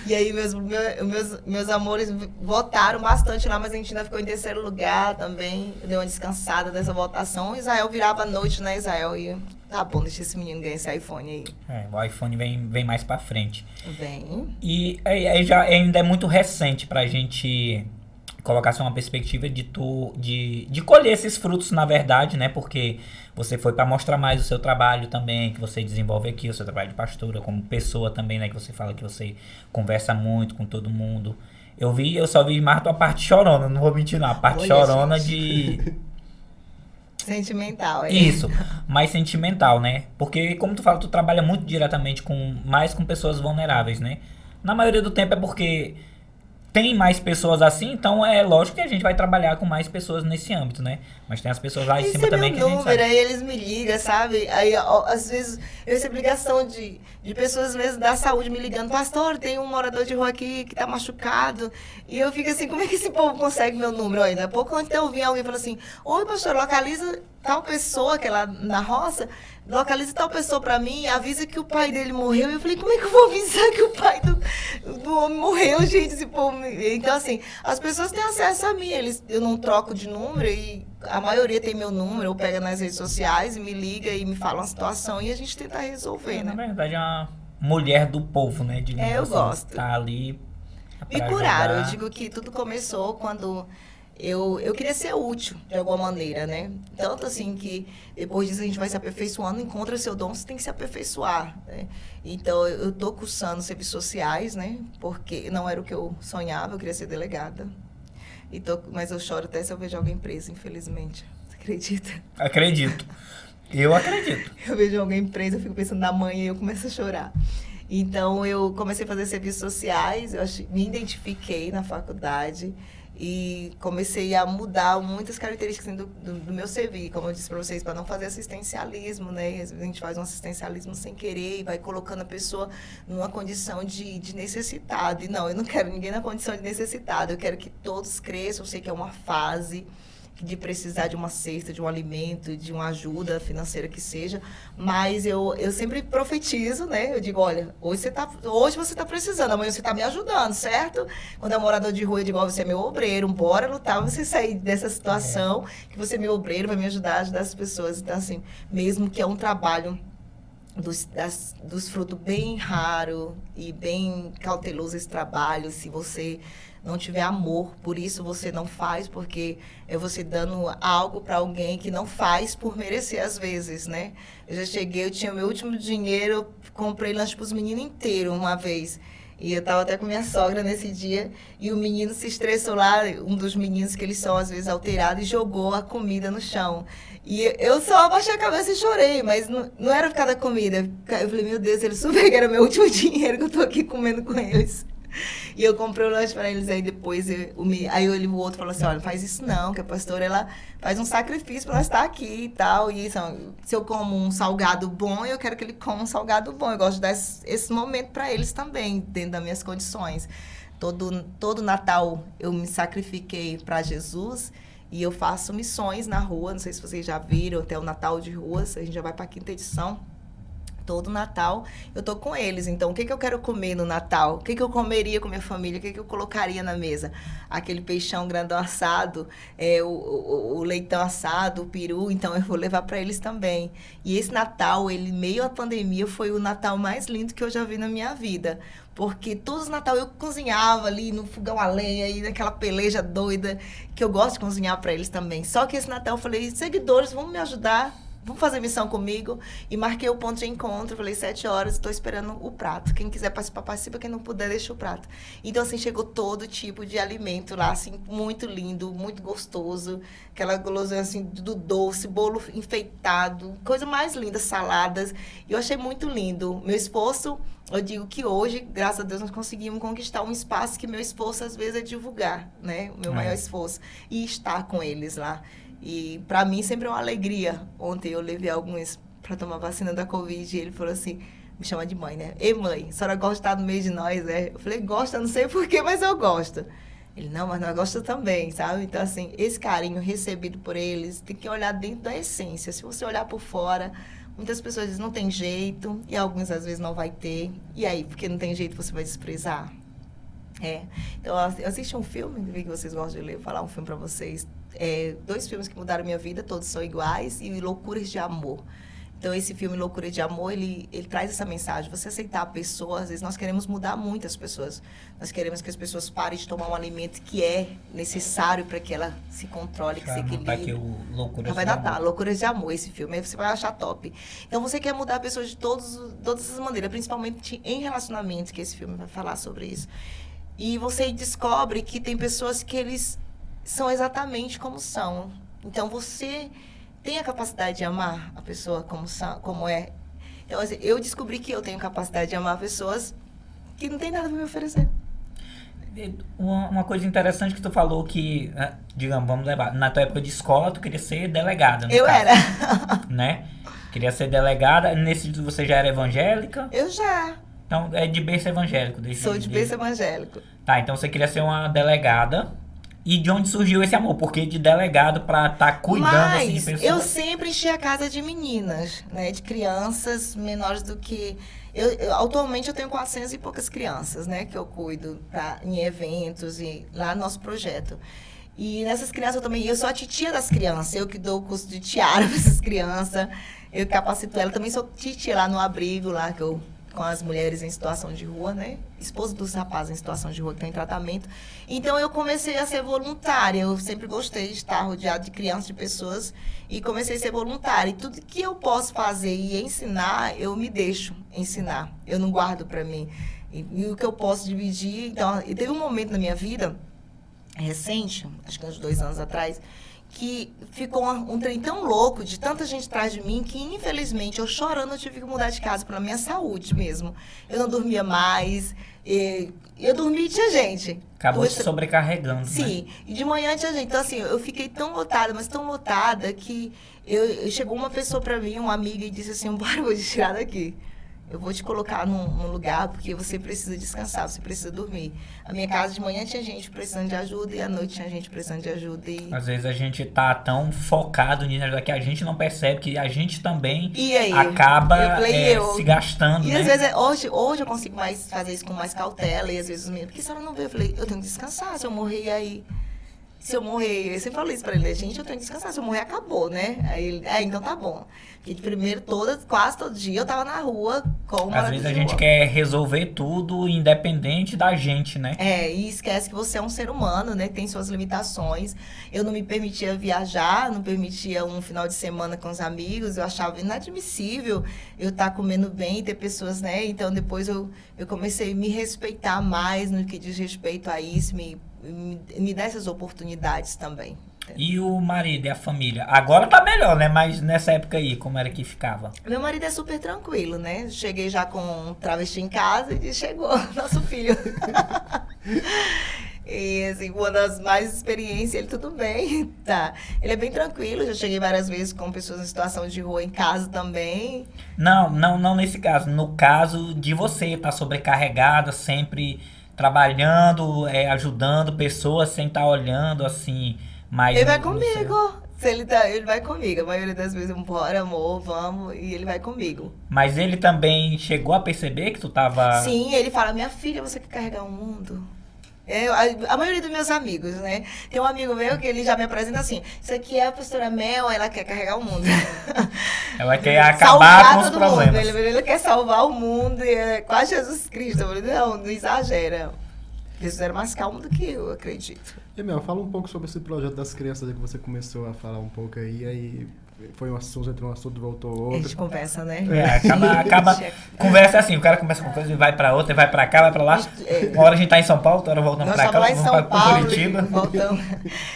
E aí meus, meu- meus, meus amores votaram bastante lá, mas a gente ainda ficou em terceiro lugar também. Deu uma descansada dessa votação. Israel virava noite, né, Israel? E tá bom, deixa esse menino ganhar esse iPhone aí. É, o iPhone vem, vem mais pra frente. Vem. E aí, aí já ainda é muito recente pra gente colocar assim, uma perspectiva de tu de, de colher esses frutos, na verdade, né? Porque você foi pra mostrar mais o seu trabalho também, que você desenvolve aqui, o seu trabalho de pastora, como pessoa também, né? Que você fala que você conversa muito com todo mundo. Eu vi, eu só vi mais tua parte chorona, não vou mentir não, a parte Olha, chorona gente. de (laughs) Sentimental, é. isso, mais sentimental, né? Porque, como tu fala, tu trabalha muito diretamente com mais com pessoas vulneráveis, né? Na maioria do tempo é porque tem mais pessoas assim, então é lógico que a gente vai trabalhar com mais pessoas nesse âmbito, né? Mas tem as pessoas lá em cima é também que meu a gente número, sabe. aí eles me ligam, sabe? Aí, ó, às vezes, eu recebo ligação de, de pessoas mesmo da saúde me ligando, pastor, tem um morador de rua aqui que tá machucado. E eu fico assim, como é que esse povo consegue meu número ainda? Pouco antes de eu ouvir alguém falando assim, oi, pastor, localiza tal pessoa que é lá na roça, localiza tal pessoa pra mim, avisa que o pai dele morreu. E eu falei, como é que eu vou avisar que o pai do, do homem morreu, gente? Esse povo Então, assim, as pessoas têm acesso a mim, eles, eu não troco de número e a maioria tem meu número, ou pega nas redes sociais e me liga e me fala uma situação e a gente tenta resolver, Na né? verdade, é uma mulher do povo, né? digamos É, eu assim, gosto. Tá ali Me curaram. Eu ajudar. digo que tudo começou quando eu, eu queria ser útil, de alguma maneira, né? Tanto assim que depois disso a gente vai se aperfeiçoando, encontra seu dom, você tem que se aperfeiçoar, né? Então, eu tô cursando serviços sociais, né? Porque não era o que eu sonhava, eu queria ser delegada. E tô, mas eu choro até se eu vejo alguém preso, infelizmente. Você acredita? Acredito. Eu acredito. (laughs) Eu vejo alguém preso, eu fico pensando na mãe e eu começo a chorar. Então, eu comecei a fazer serviços sociais, eu me identifiquei na faculdade e comecei a mudar muitas características assim, do, do, do meu serviço, como eu disse para vocês, para não fazer assistencialismo, né? A gente faz um assistencialismo sem querer e vai colocando a pessoa numa condição de, de necessitado. E não, eu não quero ninguém na condição de necessitado, eu quero que todos cresçam, eu sei que é uma fase de precisar de uma cesta, de um alimento, de uma ajuda financeira que seja, mas eu, eu sempre profetizo, né? Eu digo, olha, hoje você tá, hoje você está precisando, amanhã você está me ajudando, certo? Quando é morador de rua, eu digo, você é meu obreiro, bora lutar, você sair dessa situação, que você é meu obreiro, vai me ajudar a ajudar as pessoas. Então, assim, mesmo que é um trabalho dos, das- dos frutos bem raro e bem cauteloso esse trabalho, se você não tiver amor, por isso você não faz, porque é você dando algo para alguém que não faz por merecer às vezes, né? Eu já cheguei, eu tinha meu último dinheiro, eu comprei lanche para os meninos inteiros uma vez. E eu tava até com minha sogra nesse dia, e o menino se estressou lá, um dos meninos que eles são às vezes alterados, e jogou a comida no chão. E eu só abaixei a cabeça e chorei, mas não, não era por causa da comida. Eu falei, meu Deus, eles (laughs) souberam que era meu último (laughs) dinheiro que eu tô aqui comendo com eles. (laughs) E eu comprei o lanche para eles, aí depois, eu, o, aí ele, o outro falou assim, olha, faz isso não, que a pastora, ela faz um sacrifício para nós estar aqui e tal. E assim, se eu como um salgado bom, eu quero que ele coma um salgado bom. Eu gosto de dar esse, esse momento para eles também, dentro das minhas condições. Todo, todo Natal eu me sacrifiquei para Jesus e eu faço missões na rua. Não sei se vocês já viram, até o Natal de Ruas, a gente já vai para a quinta edição. Todo Natal eu tô com eles. Então, o que, que eu quero comer no Natal? O que, que eu comeria com minha família? O que, que eu colocaria na mesa? Aquele peixão grandão assado, é, o, o, o leitão assado, o peru. Então, eu vou levar para eles também. E esse Natal, ele meio à pandemia, foi o Natal mais lindo que eu já vi na minha vida. Porque todos os Natal eu cozinhava ali no fogão a lenha e naquela peleja doida, que eu gosto de cozinhar para eles também. Só que esse Natal eu falei, seguidores, vamos me ajudar vamos fazer missão comigo. E marquei o ponto de encontro, falei, sete horas, estou esperando o prato. Quem quiser participar, participa, quem não puder, deixa o prato. Então, assim, chegou todo tipo de alimento lá, assim, muito lindo, muito gostoso. Aquela guloseima, assim, do doce, bolo enfeitado, coisa mais linda, saladas. E eu achei muito lindo. Meu esposo, eu digo que hoje, graças a Deus, nós conseguimos conquistar um espaço que meu esforço, às vezes, é divulgar, né? O meu é. maior esforço. E estar com eles lá. E para mim sempre é uma alegria. Ontem eu levei alguns para tomar vacina da Covid e ele falou assim, me chama de mãe, né? Ei, mãe, a senhora gosta de estar no meio de nós, né? Eu falei, gosta, não sei porquê, mas eu gosto. Ele, não, mas nós gosta também, sabe? Então, assim, esse carinho recebido por eles, tem que olhar dentro da essência. Se você olhar por fora, muitas pessoas dizem, não tem jeito, e alguns às vezes não vai ter. E aí, porque não tem jeito, você vai desprezar? É. Então, assisti um filme, vi que vocês gostam de ler, vou falar um filme para vocês é, dois filmes que mudaram minha vida, todos são iguais, e Loucuras de Amor. Então, esse filme Loucura de Amor, ele, ele traz essa mensagem. Você aceitar a pessoa, às vezes nós queremos mudar muitas pessoas. Nós queremos que as pessoas parem de tomar um alimento que é necessário para que ela se controle, que se equilibre. Aqui o Loucuras vai datar, Loucuras de Amor, esse filme. Aí você vai achar top. Então, você quer mudar pessoas de todos, todas as maneiras, principalmente em relacionamentos, que esse filme vai falar sobre isso. E você descobre que tem pessoas que eles são exatamente como são. Então você tem a capacidade de amar a pessoa como, são, como é. Então eu descobri que eu tenho capacidade de amar pessoas que não tem nada para me oferecer. Uma, coisa interessante que tu falou que, né, digamos, vamos levar, na tua época de escola tu queria ser delegada. Eu caso, era. (laughs) Né? Queria ser delegada. Nesse você já era evangélica? Eu já. Então é de berço evangélico. Desde, Sou de berço evangélico. Tá, então você queria ser uma delegada. E de onde surgiu esse amor? Porque de delegado para estar tá cuidando Mas, assim, de pessoas. Eu sempre enchi a casa de meninas, né? De crianças menores do que. Eu, eu, atualmente eu tenho 400 e poucas crianças, né? Que eu cuido pra, em eventos e lá no nosso projeto. E nessas crianças eu também. Eu sou a titia das crianças, eu que dou o curso de tiara (laughs) para essas crianças. Eu capacito ela. Também sou titia lá no abrigo, lá que eu com as mulheres em situação de rua, né? Esposa dos rapazes em situação de rua que estão em tratamento. Então eu comecei a ser voluntária. Eu sempre gostei de estar rodeada de crianças, de pessoas e comecei a ser voluntária. E tudo que eu posso fazer e ensinar, eu me deixo ensinar. Eu não guardo para mim. E, e, o que eu posso dividir, então, teve um momento na minha vida recente, acho que uns dois anos atrás, que ficou um, um trem tão louco de tanta gente atrás de mim que, infelizmente, eu chorando, eu tive que mudar de casa pela minha saúde mesmo. Eu não dormia mais. E, eu dormia e tinha gente. Acabou se sobrecarregando. Né? Sim, né? e de manhã tinha gente. Então, assim, eu fiquei tão lotada, mas tão lotada que eu, chegou uma pessoa para mim, uma amiga, e disse assim: bora, vou te tirar daqui. Eu vou te colocar num, num, lugar porque você precisa descansar, você precisa dormir. A minha casa de manhã tinha gente precisando de ajuda e à noite tinha gente precisando de ajuda. E... Às vezes a gente tá tão focado nisso que a gente não percebe que a gente também acaba é, eu... se gastando. E né? às vezes, hoje, hoje eu consigo mais fazer isso com mais cautela e às vezes porque se ela não vê, eu falei, eu tenho que descansar, se eu morrer aí se eu morrer, eu sempre falo isso pra ele, né? gente, eu tenho que descansar, se eu morrer, acabou, né? Aí ele, é, então tá bom. Porque de primeiro, quase todo dia eu tava na rua com uma Às vezes a gente quer resolver tudo independente da gente, né? É, e esquece que você é um ser humano, né? Tem suas limitações. Eu não me permitia viajar, não permitia um final de semana com os amigos, eu achava inadmissível eu estar tá comendo bem e ter pessoas, né? Então depois eu, eu comecei a me respeitar mais no que diz respeito a isso, me me, dá essas oportunidades também. E o marido e a família? Agora tá melhor, né? Mas nessa época aí, como era que ficava? Meu marido é super tranquilo, né? Cheguei já com um travesti em casa e chegou (laughs) nosso filho. (laughs) E assim, uma das mais experiências, ele tudo bem, (laughs) tá. Ele é bem tranquilo, já cheguei várias vezes com pessoas em situação de rua em casa também. Não, não, não nesse caso. No caso de você, tá sobrecarregada, sempre trabalhando, é, ajudando pessoas sem estar tá olhando assim. Mas ele vai comigo. Se ele, tá, ele vai comigo. A maioria das vezes, bora, amor, vamos, e ele vai comigo. Mas ele também chegou a perceber que tu tava. Sim, ele fala, minha filha, você quer carregar o mundo? É, a, a, maioria dos meus amigos, né? Tem um amigo meu que ele já me apresenta assim: Isso aqui é a pastora Mel, ela quer carregar o mundo. (laughs) Ela quer acabar com os problemas. Ele, ele, quer salvar o mundo, e é quase Jesus Cristo. Eu falei, não, não exagera. Jesus era mais calmo do que eu, acredito. E, Mel, fala um pouco sobre esse projeto das crianças que você começou a falar um pouco aí, aí foi um assunto, entrou um assunto, voltou outro. A gente conversa, né? É, acaba, (laughs) acaba conversa assim, o cara começa com coisa e vai pra outra, vai pra cá, vai pra lá. É. Uma hora a gente tá em São Paulo, outra hora voltando pra cá, lá em São pra, Paulo, Curitiba. Voltamos. (laughs)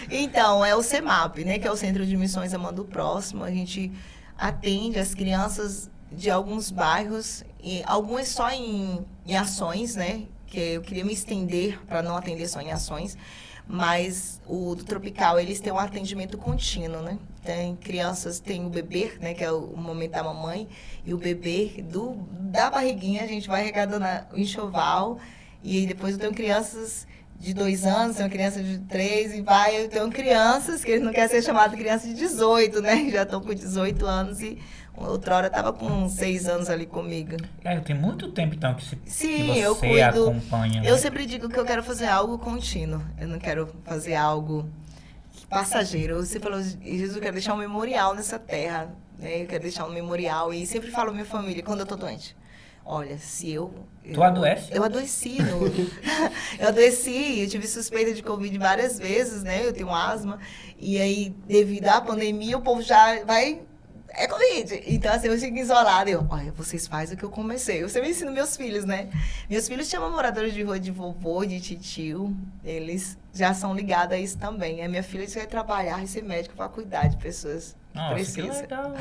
Então, é o CEMAP, né, que é o Centro de Missões Amando Próximo. A gente atende as crianças de alguns bairros, e algumas só em, em ações, né, que eu queria me estender para não atender só em ações, mas o do Tropical, eles têm um atendimento contínuo, né? Tem crianças, tem o bebê, né, que é o momento da mamãe, e o bebê do, da barriguinha, a gente vai arrecadando o enxoval, e depois eu tenho crianças de dois anos, tem uma criança de três, e vai, eu tenho crianças que eles não querem ser chamadas criança de 18, né? (laughs) Já estão com 18 anos e outra hora estava com seis anos ali comigo. É, tem muito tempo então que, se, Sim, que você eu cuido, acompanha. Né? Eu sempre digo que eu quero fazer algo contínuo. Eu não quero fazer algo passageiro. Você falou, Jesus, eu quero deixar um memorial nessa terra. Né? Eu quero deixar um memorial. E sempre falo à minha família, quando eu tô doente. Olha, se eu. Tu adoece? Eu adoeci. No, (laughs) eu adoeci, eu tive suspeita de Covid várias vezes, né? Eu tenho asma. E aí, devido à pandemia, o povo já vai é Covid. Então, assim, eu fico isolada. Eu, olha, vocês fazem o que eu comecei. Eu sempre ensino meus filhos, né? Meus filhos chamam moradores de rua de vovô, de titio. Eles já são ligados a isso também. A minha filha quer trabalhar e ser médico para cuidar de pessoas nossa, Precisa. que legal.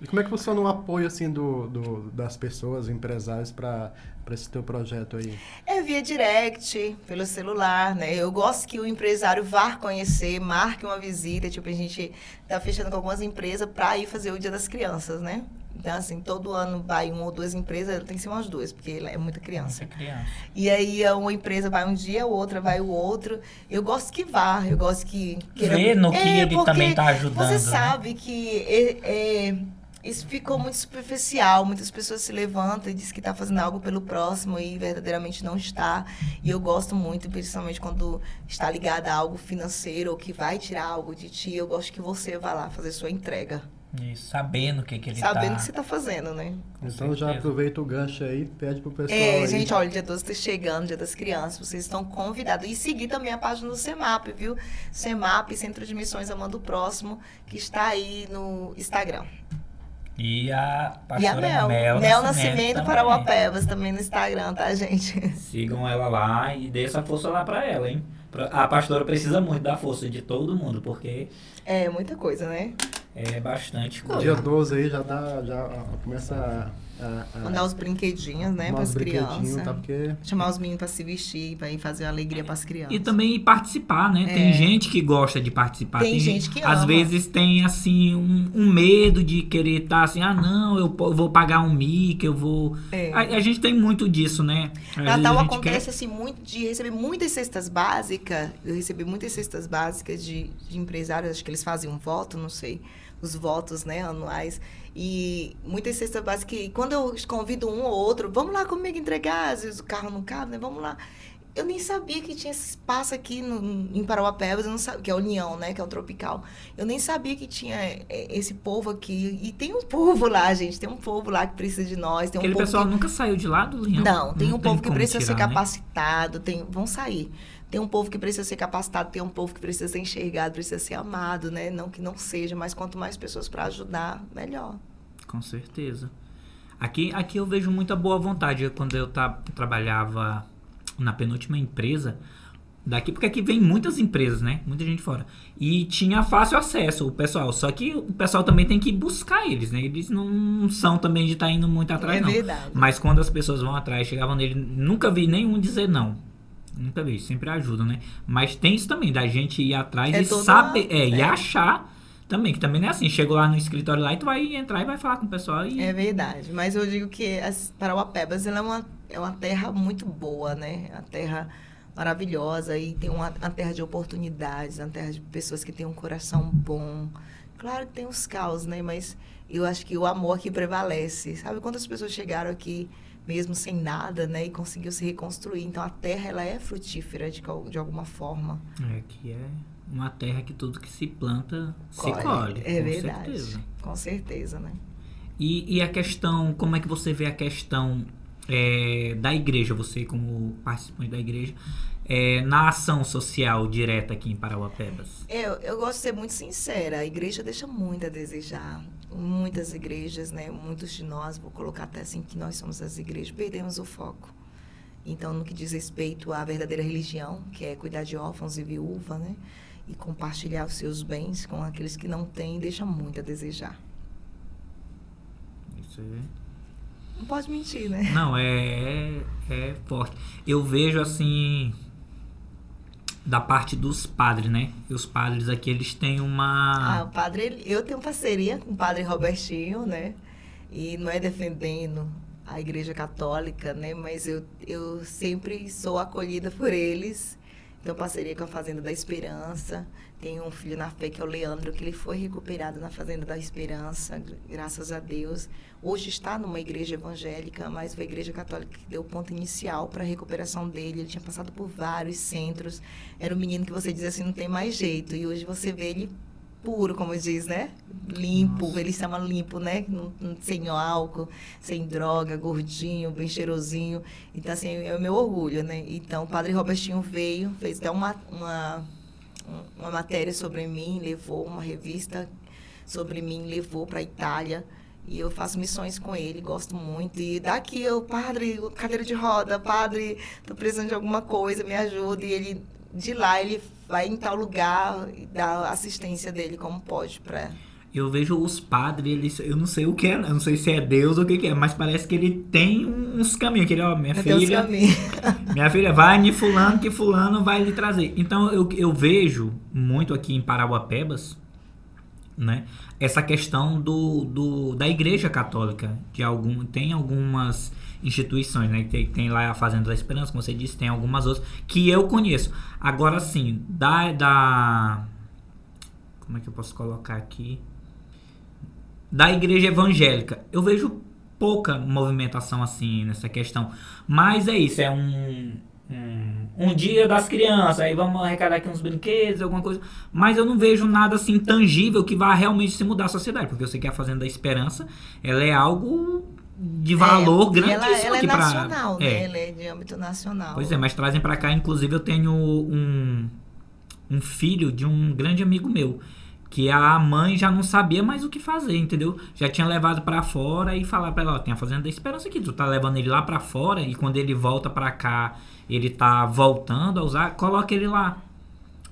E como é que funciona o apoio assim do, do das pessoas, empresários para para esse teu projeto aí? É via direct, pelo celular, né? Eu gosto que o empresário vá conhecer, marque uma visita, tipo a gente tá fechando com algumas empresas para ir fazer o Dia das Crianças, né? Então, assim, todo ano vai uma ou duas empresas, tem que ser umas duas, porque é muita criança. Muita criança. E aí uma empresa vai um dia, a outra vai o outro. Eu gosto que vá, eu gosto que... Queira... Ver no que é, ele também está ajudando. Você né? sabe que é, é, isso ficou muito superficial. Muitas pessoas se levantam e dizem que está fazendo algo pelo próximo e verdadeiramente não está. E eu gosto muito, principalmente quando está ligada a algo financeiro ou que vai tirar algo de ti. Eu gosto que você vá lá fazer sua entrega. Isso, sabendo o que, que ele sabendo tá... Sabendo o que você está fazendo, né? Com então certeza. já aproveita o gancho aí, pede pro pessoal. É, aí. gente, olha, dia 12 está chegando, dia das crianças, vocês estão convidados. E seguir também a página do CEMAP, viu? CEMAP, Centro de Missões Amando Próximo, que está aí no Instagram. E a pastora e a Mel, Mel, Mel Nascimento, o Apevas também no Instagram, tá, gente? Sigam ela lá e dê essa força lá para ela, hein? A pastora precisa muito da força de todo mundo, porque... É, muita coisa, né? É bastante coisa. Dia 12 aí já dá, já começa a, a, Mandar os brinquedinhos, né, para as crianças. Tá, porque... Chamar os meninos para se vestir, para ir fazer uma alegria para as crianças. E também participar, né? É. Tem gente que gosta de participar. Tem, tem gente que ama. Às vezes tem, assim, um, um medo de querer estar tá, assim, ah, não, eu vou pagar um mic, eu vou... É. A, a, gente tem muito disso, né? Às Natal acontece, quer... assim, muito de receber muitas cestas básicas. Eu recebi muitas cestas básicas de, de empresários, acho que eles fazem um voto, não sei os votos né, anuais. E muitas cestas básicas. E quando eu convido um ou outro, vamos lá comigo entregar, às vezes o carro não cabe, né? Vamos lá. Eu nem sabia que tinha esse espaço aqui no, em Parauapebas, eu não sabia, que é a União, né? Que é o Tropical. Eu nem sabia que tinha é, esse povo aqui. E tem um povo lá, gente. Tem um povo lá que precisa de nós. Tem Aquele um pessoal que... nunca saiu de lá do União? Não, tem não um tem povo que precisa tirar, ser né? capacitado. Né? Tem... Vão sair. Tem um povo que precisa ser capacitado, tem um povo que precisa ser enxergado, precisa ser amado, né? Não que não seja, mas quanto mais pessoas para ajudar, melhor. Com certeza. Aqui, aqui eu vejo muita boa vontade. Quando eu tá, trabalhava na penúltima empresa, daqui, porque aqui vem muitas empresas, né? Muita gente fora. E tinha fácil acesso o pessoal. Só que o pessoal também tem que buscar eles, né? Eles não são também de estar tá indo muito atrás, é não. Verdade. Mas quando as pessoas vão atrás, chegavam nele, nunca vi nenhum dizer não. Nunca vi, sempre ajuda, né? Mas tem isso também, da gente ir atrás é e saber, é, e achar também, que também não é assim, chegou lá no escritório lá e tu vai entrar e vai falar com o pessoal. E... É verdade, mas eu digo que as Parauapebas ela é uma, é uma terra muito boa, né? A terra maravilhosa e tem uma, uma terra de oportunidades, uma terra de pessoas que têm um coração bom, Claro que tem os caos, né? Mas eu acho que o amor aqui prevalece. Sabe quantas pessoas chegaram aqui mesmo sem nada, né? E conseguiu se reconstruir. Então a terra ela é frutífera de, de alguma forma. É que é uma terra que tudo que se planta Colhe. se colhe. É com verdade. Certeza. Com certeza, né? E, e a questão, como é que você vê a questão é, da igreja, você como participante da igreja, é, na ação social direta aqui em Parauapebas? Eu, eu gosto de ser muito sincera. A igreja deixa muito a desejar. Muitas igrejas, né? Muitos de nós, vou colocar até assim que nós somos as igrejas, perdemos o foco. Então, no que diz respeito à verdadeira religião, que é cuidar de órfãos e viúva, né? E compartilhar os seus bens com aqueles que não têm, deixa muito a desejar. Isso é... Não pode mentir, né? Não, é, é forte. Eu vejo assim da parte dos padres, né? E os padres aqui, eles têm Ah, uma. o padre, eu tenho parceria com o padre Robertinho, né? E não é defendendo a Igreja Católica, né? Mas eu, eu sempre sou acolhida por eles. Tenho parceria com a Fazenda da Esperança. Tenho um filho na fé que é o Leandro, que ele foi recuperado na Fazenda da Esperança, graças a Deus. Hoje está numa igreja evangélica, mas foi a Igreja Católica que deu o ponto inicial para a recuperação dele. Ele tinha passado por vários centros. Era um menino que você diz assim, não tem mais jeito. E hoje você vê ele puro, como diz, né? Limpo, Nossa. ele chama limpo, né? Sem álcool, sem droga, gordinho, bem cheirosinho. Então, assim, é o meu orgulho, né? Então, o padre Robertinho veio, fez até uma, uma, um- uma matéria sobre mim, levou uma revista sobre mim, levou para a Itália. E eu faço missões com ele, gosto muito. E daqui eu, padre, cadeira de roda, padre, tô precisando de alguma coisa, me ajuda. E ele, de lá, ele vai em tal lugar e dá assistência dele como pode para Eu vejo os padres, eles. Eu não sei o que é, eu não sei se é Deus ou o que, que é, mas parece que ele tem uns caminhos. Que ele, ó, minha Deus filha. (laughs) Minha filha, vai em fulano que fulano vai lhe trazer. Então eu, eu vejo muito aqui em Parauapebas, né? Essa questão do, do, da igreja católica. De algum, tem algumas instituições, né? Tem, tem lá a Fazenda da Esperança, como você disse, tem algumas outras que eu conheço. Agora sim, da, da. Como é que eu posso colocar aqui? Da igreja evangélica. Eu vejo pouca movimentação assim nessa questão. Mas é isso, é um, um, um dia das crianças, aí vamos arrecadar aqui uns brinquedos, alguma coisa. Mas eu não vejo nada assim tangível que vá realmente se mudar a sociedade, porque eu sei que a Fazenda da Esperança, ela é algo de valor É, grandíssimo ela, ela é aqui pra- nacional, né? É. Ela é de âmbito nacional. Pois é, mas trazem pra cá, inclusive eu tenho um, um filho de um grande amigo meu, que a mãe já não sabia mais o que fazer, entendeu? Já tinha levado pra fora e falar pra ela, ó, tem a Fazenda da Esperança aqui, tu tá levando ele lá pra fora e quando ele volta pra cá, ele tá voltando a usar, coloca ele lá.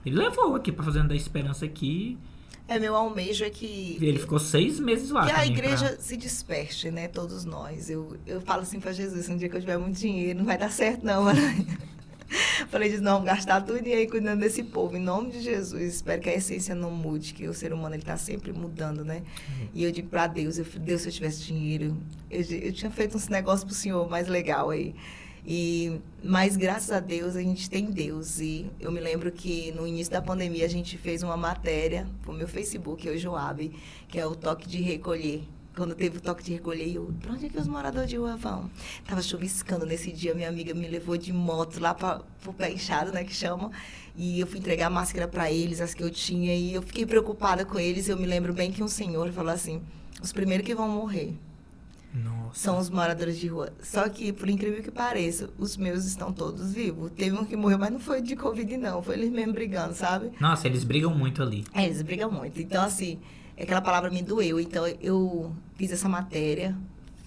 Ele levou aqui pra Fazenda da Esperança aqui, É, meu almejo é que ele ficou seis meses lá. que a igreja pra- se desperte, né? Todos nós. Eu, eu falo assim para Jesus, um dia que eu tiver muito dinheiro, não vai dar certo não. Falei, Jesus, não, gastar tudo e aí cuidando desse povo. Em nome de Jesus, espero que a essência não mude, que o ser humano ele está sempre mudando, né? E eu digo para Deus, eu, Deus, se eu tivesse dinheiro, eu, eu tinha feito uns negócios pro Senhor mais legal aí. E, mas graças a Deus a gente tem Deus. E eu me lembro que no início da pandemia a gente fez uma matéria pro meu Facebook, eu e Joab, que é o toque de recolher. Quando teve o toque de recolher, eu, pra onde é que os moradores de rua vão? Tava chuviscando nesse dia, minha amiga me levou de moto lá para o pé inchado, né, que chama. E eu fui entregar a máscara para eles, as que eu tinha, e eu fiquei preocupada com eles. Eu me lembro bem que um senhor falou assim: os primeiros que vão morrer Nossa. são os moradores de rua. Só que, por incrível que pareça, os meus estão todos vivos. Teve um que morreu, mas não foi de Covid, não. Foi eles mesmo brigando, sabe? Nossa, eles brigam muito ali. É, eles brigam muito. Então, assim, aquela palavra me doeu. Então, eu fiz essa matéria.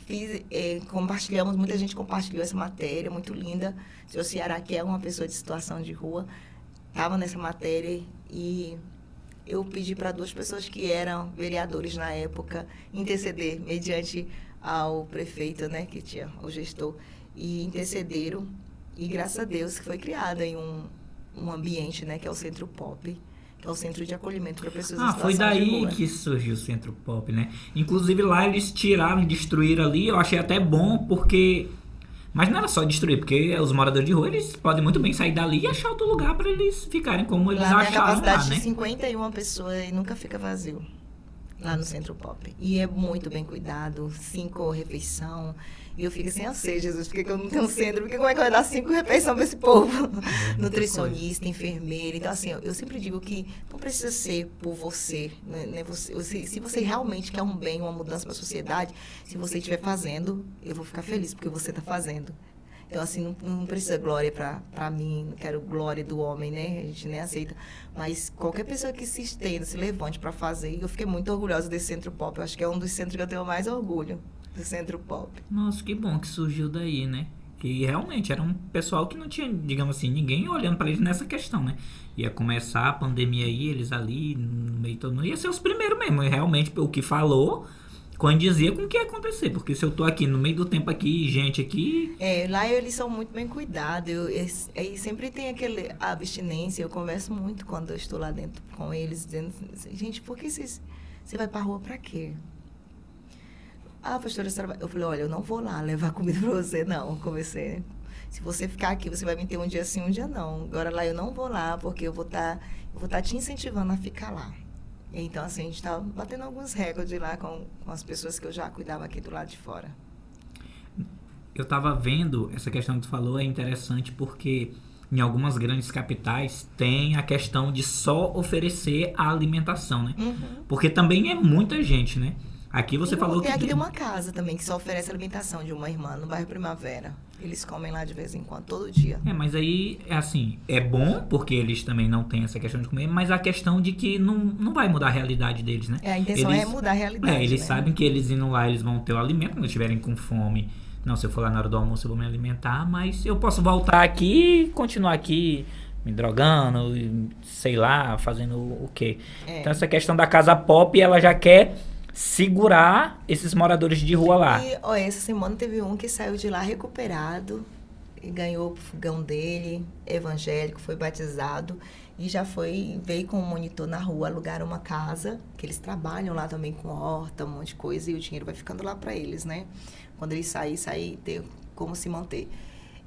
Fiz, eh, compartilhamos, muita gente compartilhou essa matéria, muito linda. O senhor Ceará, que é uma pessoa de situação de rua, estava nessa matéria e eu pedi para duas pessoas que eram vereadores na época interceder mediante ao prefeito, né, que tinha o gestor, e intercederam. E graças a Deus que foi criado aí um, um ambiente, né, que é o Centro Pop, que é o Centro de Acolhimento para Pessoas Ah, foi daí que surgiu o Centro Pop, né? Inclusive lá eles tiraram e destruíram ali, eu achei até bom porque. Mas não era só destruir, porque os moradores de rua eles podem muito bem sair dali e achar outro lugar para eles ficarem como eles Lá acharam lá, capacidade né? de 51 pessoas e nunca fica vazio. lá no Centro Pop. E é muito bem cuidado, cinco refeição. E eu fico assim, eu sei, Jesus, por que, que eu não tenho centro? Porque como é que vai dar cinco refeições para esse povo? (laughs) Nutricionista, enfermeira. Então, assim, eu, eu, sempre digo que não precisa ser por você, né? né você, se você realmente quer um bem, uma mudança para a sociedade, se você estiver fazendo, eu vou ficar feliz porque você está fazendo. Então, assim, não, não precisa glória para mim, não quero glória do homem, né? A gente nem aceita. Mas qualquer pessoa que se estenda, se levante para fazer, eu fiquei muito orgulhosa desse centro pop. Eu acho que é um dos centros que eu tenho mais orgulho, do centro pop. Nossa, que bom que surgiu daí, né? Que realmente era um pessoal que não tinha, digamos assim, ninguém olhando para eles nessa questão, né? Ia começar a pandemia aí, eles ali, no meio todo mundo. Ia ser os primeiros mesmo. E realmente, o que falou condizia com o que ia acontecer, porque se eu tô aqui no meio do tempo aqui, gente aqui. É, lá eles são muito bem cuidados. Aí sempre tem aquele abstinência. Eu converso muito quando eu estou lá dentro com eles, dizendo assim, gente, por que vocês, você vai pra rua pra quê? Ah, pastora, eu falei, olha, eu não vou lá levar comida para você, não. Comecei. Se você ficar aqui, você vai me ter um dia sim, um dia não. Agora lá eu não vou lá, porque eu vou estar, tá, eu vou estar tá te incentivando a ficar lá. Então, assim, a gente estava tá batendo alguns recordes lá com, com as pessoas que eu já cuidava aqui do lado de fora. Eu estava vendo, essa questão que tu falou é interessante porque em algumas grandes capitais tem a questão de só oferecer a alimentação, né? Uhum. Porque também é muita gente, né? Aqui você falou tem que. Aqui tem uma casa também que só oferece alimentação de uma irmã no bairro Primavera. Eles comem lá de vez em quando, todo dia. É, mas aí, é assim, é bom, porque eles também não têm essa questão de comer, mas a questão de que não, não vai mudar a realidade deles, né? É, a intenção eles, é mudar a realidade. É, eles né? sabem que eles indo lá, eles vão ter o alimento quando estiverem com fome. Não, se eu for lá na hora do almoço, eu vou me alimentar, mas eu posso voltar aqui e continuar aqui me drogando, sei lá, fazendo o quê. É. Então, essa questão da casa pop, ela já quer segurar esses moradores de rua lá. E ó, essa semana teve um que saiu de lá recuperado e ganhou o fogão dele, evangélico, foi batizado e já foi, veio com um monitor na rua, alugaram uma casa, que eles trabalham lá também com horta, um monte de coisa, e o dinheiro vai ficando lá para eles, né? Quando eles sair, sair, ter como se manter.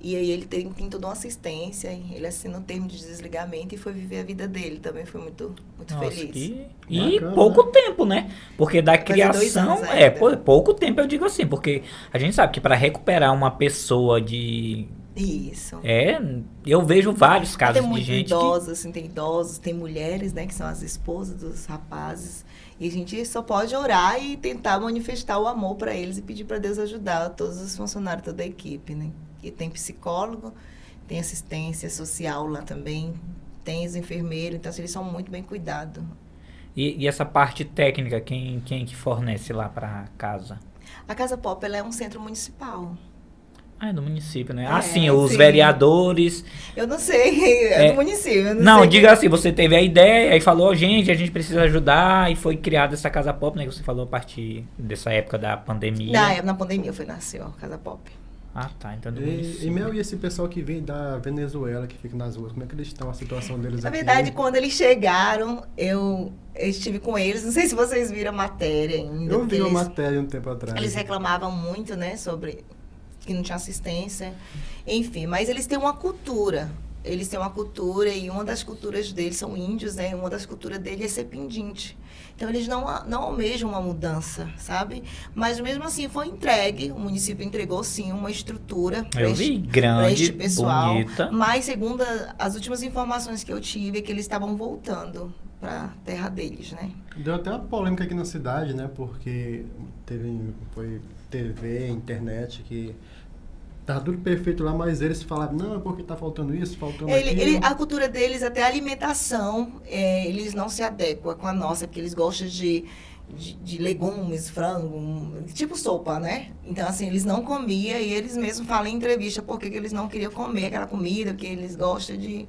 E aí ele tem, tem toda uma assistência, ele assina um termo de desligamento e foi viver a vida dele. Também foi muito, muito Nossa, feliz. Que... E Bacana. pouco tempo, né? Porque da criação. É, pouco tempo eu digo assim, porque a gente sabe que para recuperar uma pessoa de. Isso. É, eu vejo vários casos tem de gente. idosos, que... assim, tem idosos, tem mulheres, né, que são as esposas dos rapazes. E a gente só pode orar e tentar manifestar o amor para eles e pedir para Deus ajudar todos os funcionários, toda a equipe, né? E tem psicólogo, tem assistência social lá também, tem os enfermeiros, então assim, eles são muito bem cuidados. E, e, essa parte técnica, quem, quem que fornece lá para casa? A Casa Pop é um centro municipal. Ah, é do município, né? É, ah, sim, os sim. vereadores. Eu não sei, (laughs) é, é do município. não, não diga que... assim, você teve a ideia e falou, gente, a gente precisa ajudar, e foi criada essa Casa Pop, né? Que você falou a partir dessa época da pandemia. Na, na pandemia foi nasceu a Casa Pop. Ah, tá. Então do e, e, Mel, e esse pessoal que vem da Venezuela, que fica nas ruas, como é que eles estão, a situação deles Na aqui? verdade, quando eles chegaram, eu, eu estive com eles, não sei se vocês viram a matéria ainda. Eu vi uma matéria um tempo atrás. Eles reclamavam muito, né, sobre que não tinha assistência, enfim, mas eles têm uma cultura eles têm uma cultura e uma das culturas deles são índios, né? Uma das culturas deles é ser pendente. Então eles não, não almejam uma mudança, sabe? Mas mesmo assim foi entregue, o município entregou sim uma estrutura para este, grande, este pessoal. Bonita. Mas segundo as últimas informações que eu tive, é que eles estavam voltando para a terra deles, né? Deu até uma polêmica aqui na cidade, né? Porque teve foi TV, internet que Tá tudo perfeito lá, mas eles falavam, não, é porque tá faltando isso, faltando ele, aquilo. Ele, a cultura deles, até a alimentação, é, eles não se adequam com a nossa, porque eles gostam de, de, de, legumes, frango, tipo sopa, né? Então, assim, eles não comiam e eles mesmos falam em entrevista porque que eles não queriam comer aquela comida, porque eles gostam de,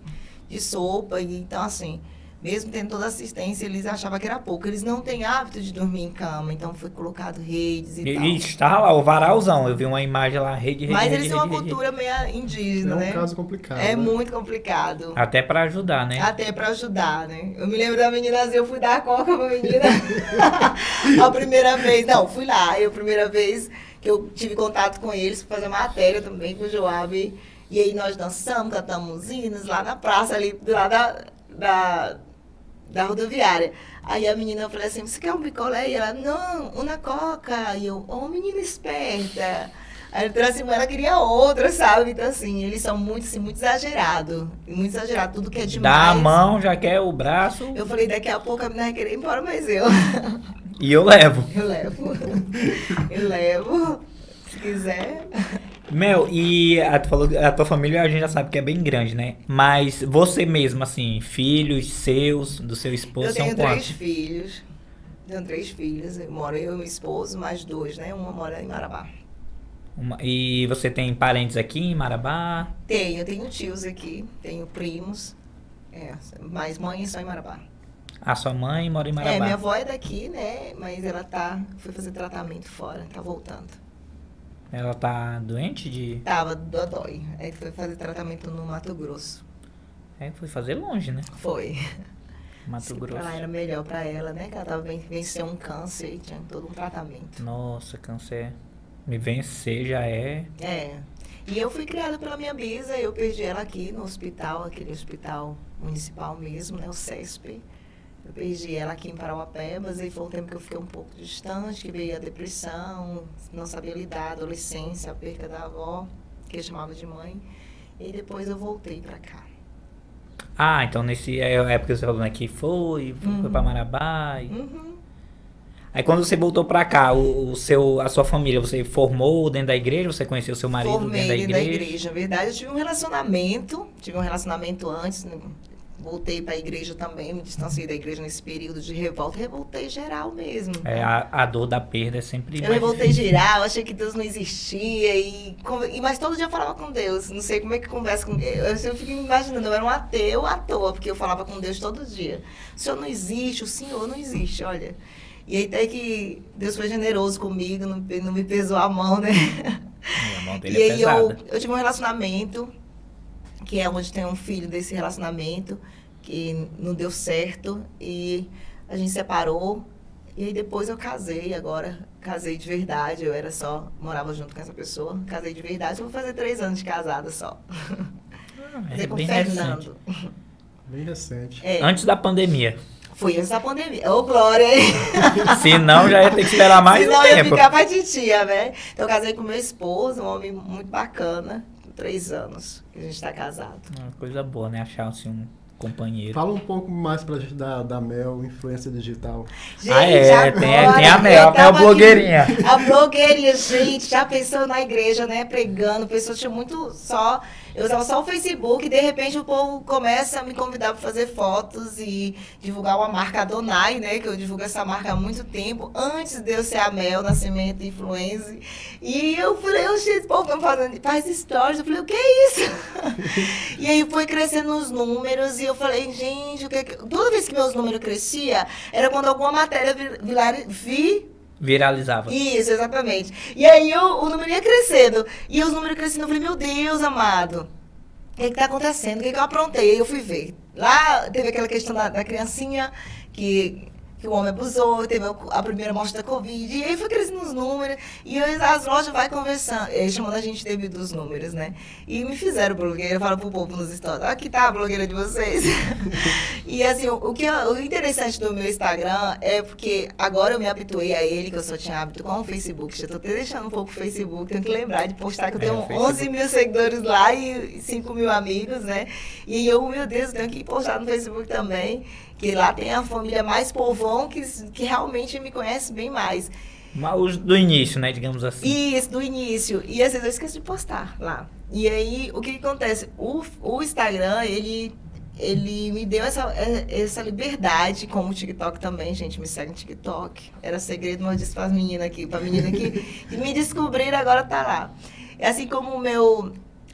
de sopa. E, então, assim, mesmo tendo toda a assistência, eles achavam que era pouco. Eles não têm hábito de dormir em cama, então foi colocado redes e, e tal. E está lá o varalzão, eu vi uma imagem lá, rede, rede Mas rede, eles têm uma rede, cultura meio indígena, né? É um né? caso complicado. É né? muito complicado. Até para ajudar, né? Até para ajudar, né? Eu me lembro da menina assim, eu fui dar coca pra menina (laughs) a primeira vez. Não, fui lá, eu a primeira vez que eu tive contato com eles, fazer matéria também com o Joab. E aí nós dançamos, cantamos hinos lá na praça ali, do lado da, da da rodoviária. Aí a menina falou assim, você quer um picolé? E ela, não, uma coca. E eu, oh, menina esperta. Aí eu trouxe, ela queria outra, sabe? Então, assim, eles são muito, assim, muito exagerados. Muito exagerado, tudo que é demais. Dá a mão, já quer o braço. Eu falei, daqui a pouco a menina vai querer ir embora, mas eu. E eu levo. Eu levo. Eu levo. Se quiser. Mel, e a, tu falou, a tua família a gente já sabe que é bem grande, né? Mas você mesmo, assim, filhos seus, do seu esposo, Eu são tenho quantos? três filhos. Tenho três filhos. Eu moro eu e meu esposo, mais dois, né? Uma mora em Marabá. Uma- e você tem parentes aqui em Marabá? Tenho, tenho tios aqui, tenho primos. É, mas mãe só em Marabá. A sua mãe mora em Marabá. É, minha avó é daqui, né? Mas ela tá. Foi fazer tratamento fora, tá voltando. Ela tá doente de. Tava dodói. Aí foi fazer tratamento no Mato Grosso. É, foi fazer longe, né? Foi. Mato Grosso. Lá era melhor pra ela, né? Que ela tava ven- vencendo um câncer e tinha todo um tratamento. Nossa, câncer. Me vencer já é. É. E eu fui criada pela minha bisa, eu perdi ela aqui no hospital, aquele hospital municipal mesmo, né? O CESP. Eu perdi ela aqui em Parauapebas e foi um tempo que eu fiquei um pouco distante, que veio a depressão, não sabia lidar, a adolescência, a perca da avó, que eu chamava de mãe. E depois eu voltei pra cá. Ah, então nesse é a época que você falou né, que foi, foi Uhum. pra Marabá. e- Uhum. Aí quando você voltou pra cá, o, o seu, a sua família, você formou dentro da igreja? Você conheceu seu marido Formei dentro da dentro da igreja? igreja. Na verdade, eu tive um relacionamento, tive um relacionamento antes, né? Voltei para a igreja também, me distanciei da igreja nesse período de revolta, revoltei geral mesmo. É, a, a dor da perda é sempre Eu revoltei difícil. geral, achei que Deus não existia, e, e- mas todo dia eu falava com Deus. Não sei como é que conversa com eu, eu fico imaginando, eu era um ateu à toa, porque eu falava com Deus todo dia. O Senhor não existe, o Senhor não existe, olha. E aí até que Deus foi generoso comigo, não, não me pesou a mão, né? É, a mão dele E é aí eu, pesada. eu tive um relacionamento, que é onde tem um filho desse relacionamento, que não deu certo, e a gente separou. E aí depois eu casei, agora casei de verdade, eu era só, morava junto com essa pessoa, casei de verdade, eu vou fazer três anos de casada só. Ah, Casei É com bem o recente. Fernando. Bem recente. É, Antes da pandemia. foi antes da pandemia. Ô, Glória! hein? (laughs) Se não, já ia ter que esperar mais um Senão eu ia tempo. ficar pra titia, né? Então eu casei com meu esposo, um homem muito bacana, três anos que a gente tá casado. Uma coisa boa, né? Achar assim, um companheiro. Fala um pouco mais pra gente da, da Mel, influência digital. ah, é, tem, agora tem a eu Mel, a Mel tava aqui- blogueirinha. A blogueirinha, gente, já pensou na igreja, né, pregando, pessoas tinha muito só, eu usava só o Facebook, e de repente o povo começa a me convidar para fazer fotos e divulgar uma marca Adonai, né, que eu divulgo essa marca há muito tempo, antes de eu ser a Mel, Nascimento Influencer. E eu falei, esse povo tá fazendo, faz stories, eu falei, o que é isso? (laughs) e aí foi crescendo os números e eu falei, gente, o que é que... Toda vez que meus números crescia, era quando alguma matéria vi, vi Viralizava. isso, exatamente. E aí eu- o número ia crescendo. E os números crescendo, eu falei, meu Deus, amado. O que está acontecendo? O que, que eu aprontei? Aí eu fui ver. Lá teve aquela questão da, da criancinha que, que o homem abusou, teve a primeira morte da Covid. E aí foi crescendo os números. E as lojas vai conversando, chamando a gente devido dos números, né? E me fizeram blogueira, falo pro povo nos stories, aqui tá a blogueira de vocês. (laughs) e assim, o, o que é- o interessante do meu Instagram é porque agora eu me habituei a ele, que eu só tinha hábito com o Facebook. Já tô até deixando um pouco o Facebook, tenho que lembrar de postar que eu É, tenho Facebook. 11 mil seguidores lá e 5 mil amigos, né? E eu, meu Deus, tenho que postar no Facebook também, que lá tem a família mais povão que, que realmente me conhece bem mais. Mas do início, né? Digamos assim. Isso, do início. E às vezes eu esqueço de postar lá. E aí, o que, que acontece? O, o Instagram, ele, ele me deu essa, é, essa liberdade, como o TikTok também, gente, me segue no TikTok. Era segredo, mas eu disse para as meninas aqui, para menina que, (laughs) que me descobriram, agora tá lá. É assim como o meu,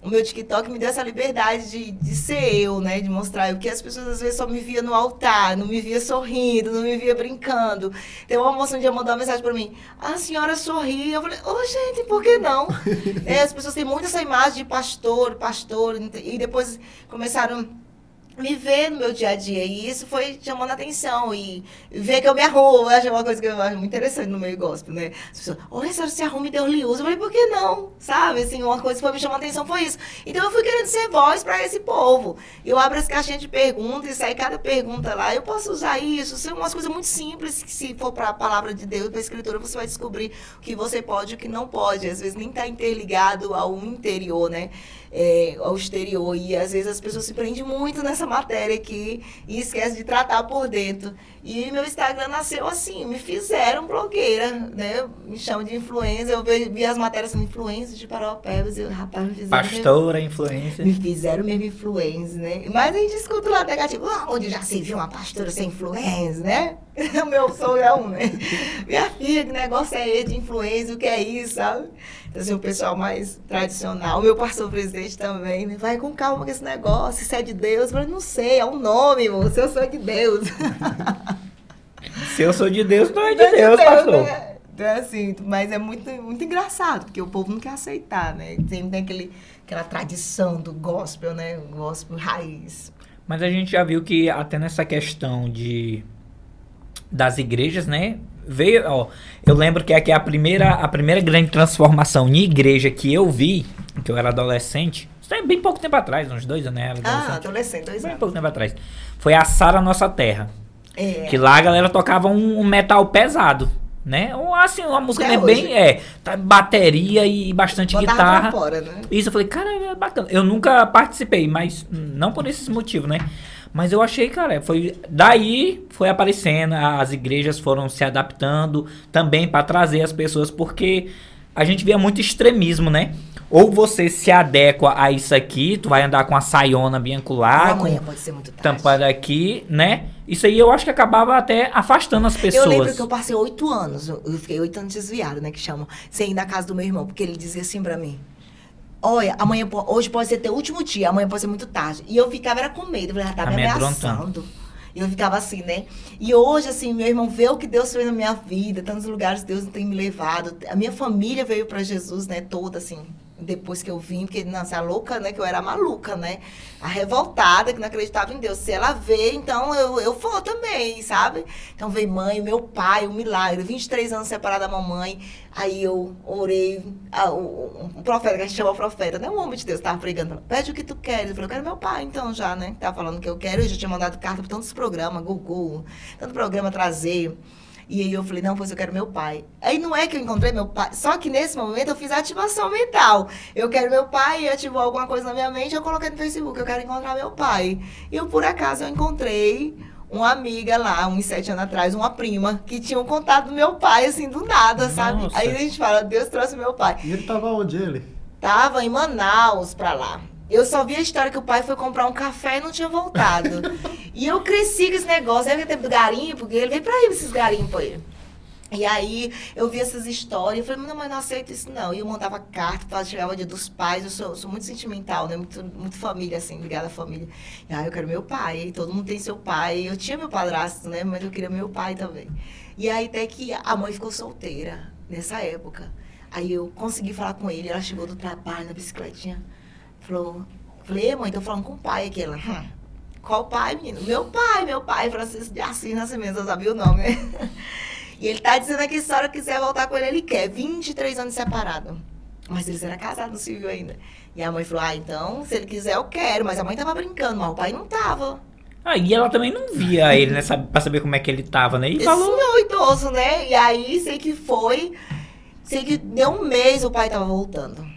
o meu TikTok me deu essa liberdade de, de ser eu, né? De mostrar o que as pessoas às vezes só me via no altar, não me via sorrindo, não me via brincando. Tem uma moça um dia mandou uma mensagem pra mim, "Ah, a senhora sorri. Eu falei, ô gente, por que não? (laughs) É, as pessoas têm muito essa imagem de pastor, pastor, e depois começaram me ver no meu dia a dia. E isso foi chamando atenção. E ver que eu me arrumo. Acho uma coisa que eu acho muito interessante no meio gospel, né? As pessoas, olha, senhora se arruma e Deus lhe usa. Eu falei, por que não? Sabe? Assim, uma coisa que foi me chamando atenção foi isso. Então eu fui querendo ser voz para esse povo. Eu abro as caixinhas de perguntas e sai cada pergunta lá. Eu posso usar isso. São umas coisas muito simples que se for para a palavra de Deus, para a escritura, você vai descobrir o que você pode e o que não pode. Às vezes nem está interligado ao interior, né? É, ao exterior. E às vezes as pessoas se prendem muito nessa matéria aqui e esquece de tratar por dentro. E meu Instagram nasceu assim, me fizeram blogueira, né? Me chamam de influencer, eu vi as matérias sendo influência de Paraupebas, e eu, rapaz, me fizeram... Pastora, influência. Me fizeram mesmo influência, né? Mas a gente escuta lá negativo, ah, onde já se viu uma pastora sem influência, né? O (laughs) meu sogro é um, né? Minha filha, que negócio é esse de influência, o que é isso, sabe? Assim, o pessoal mais tradicional. O meu pastor presidente também, né? Vai com calma com esse negócio, se é de Deus. Eu falei, não sei, é um nome, você eu sou de Deus. (laughs) Se eu sou de Deus, não é de, Deus, Deus, pastor. Né? Então, assim, mas é muito, muito engraçado, porque o povo não quer aceitar, né? Tem, tem aquele, aquela tradição do gospel, né? O gospel raiz. Mas a gente já viu que até nessa questão de das igrejas, né? Veio, ó, eu lembro que aqui é a primeira, a primeira grande transformação em igreja que eu vi, que eu era adolescente, isso é bem pouco tempo atrás, uns dois anos, né? Ah, adolescente, dois bem anos. pouco tempo atrás. Foi a Sara Nossa Terra. É. Que lá a galera tocava um, um metal pesado. Né? Ou assim, uma música é bem. É, tá, bateria e bastante Botava guitarra. Fora, né? Isso, eu falei, cara, é bacana. Eu nunca participei, mas não por esses motivos, né? Mas eu achei, cara, foi. Daí foi aparecendo, as igrejas foram se adaptando também para trazer as pessoas, porque a gente via muito extremismo, né? Ou você se adequa a isso aqui, tu vai andar com a saiona bem acolá, Amanhã pode ser muito tarde. tampada aqui, né? Isso aí eu acho que acabava até afastando as pessoas. Eu lembro que eu passei oito anos, eu fiquei oito anos desviado, né, que chamam, sem ir na casa do meu irmão, porque ele dizia assim pra mim, olha, amanhã, hoje pode ser teu último dia, amanhã pode ser muito tarde. E eu ficava era com medo, eu falei, ah, tá me ameaçando. E eu ficava assim, né? E hoje, assim, meu irmão vê o que Deus fez na minha vida, tantos lugares Deus tem me levado. A minha família veio para Jesus, né, toda assim, depois que eu vim, porque nossa, a louca, né, que eu era maluca, né? A revoltada, que não acreditava em Deus. Se ela vê, então eu, eu vou também, sabe? Então veio mãe, meu pai, um milagre. 23 anos separada da mamãe. Aí eu orei. Ah, o, um profeta, que a gente chama profeta, né? Um homem de Deus tava pregando. Pede o que tu queres. Eu falei, eu quero meu pai, então, já, né? Tava falando que eu quero. Eu já tinha mandado carta para tantos programas, Google, tanto programa trazer. E aí eu falei, não, pois eu quero meu pai. Aí não é que eu encontrei meu pai, só que nesse momento eu fiz a ativação mental. Eu quero meu pai, e ativou alguma coisa na minha mente, eu coloquei no Facebook, eu quero encontrar meu pai. E eu, por acaso, eu encontrei uma amiga lá, uns sete anos atrás, uma prima, que tinha um contato do meu pai, assim, do nada, sabe? Nossa. Aí a gente fala, Deus trouxe meu pai. E ele tava onde, ele? Tava em Manaus pra lá. Eu só vi a história que o pai foi comprar um café e não tinha voltado. e eu cresci com esse negócio. Deve ter garimpo, porque ele veio pra ir esses garimpos aí. E aí eu vi essas histórias, eu falei, não, mas não aceito isso não. E eu mandava carta, chegava dia dos pais, eu sou, sou muito sentimental, né? Muito, muito família, assim, ligada à família. E aí eu quero meu pai, todo mundo tem seu pai. Eu tinha meu padrasto, né? Mas eu queria meu pai também. E aí até que a mãe ficou solteira nessa época. Aí eu consegui falar com ele, ela chegou do trabalho na bicicletinha. Falou, falei, mãe, tô falando com o pai aqui. Ela, hum, qual pai, menino? Meu pai, meu pai, Francisco de Assis Nascimento, eu sabia o nome, né? (laughs) E ele tá dizendo aqui, se a senhora quiser voltar com ele, ele quer. 23 anos separado. Mas eles eram casados no civil ainda. E a mãe falou, ah, então, se ele quiser, eu quero. Mas a mãe tava brincando, mas o pai não tava. Ah, e ela também não via (laughs) ele, né? Pra saber como é que ele tava, né? E falou... senhor idoso, né? E aí, sei que foi... Sei que deu um mês o pai tava voltando.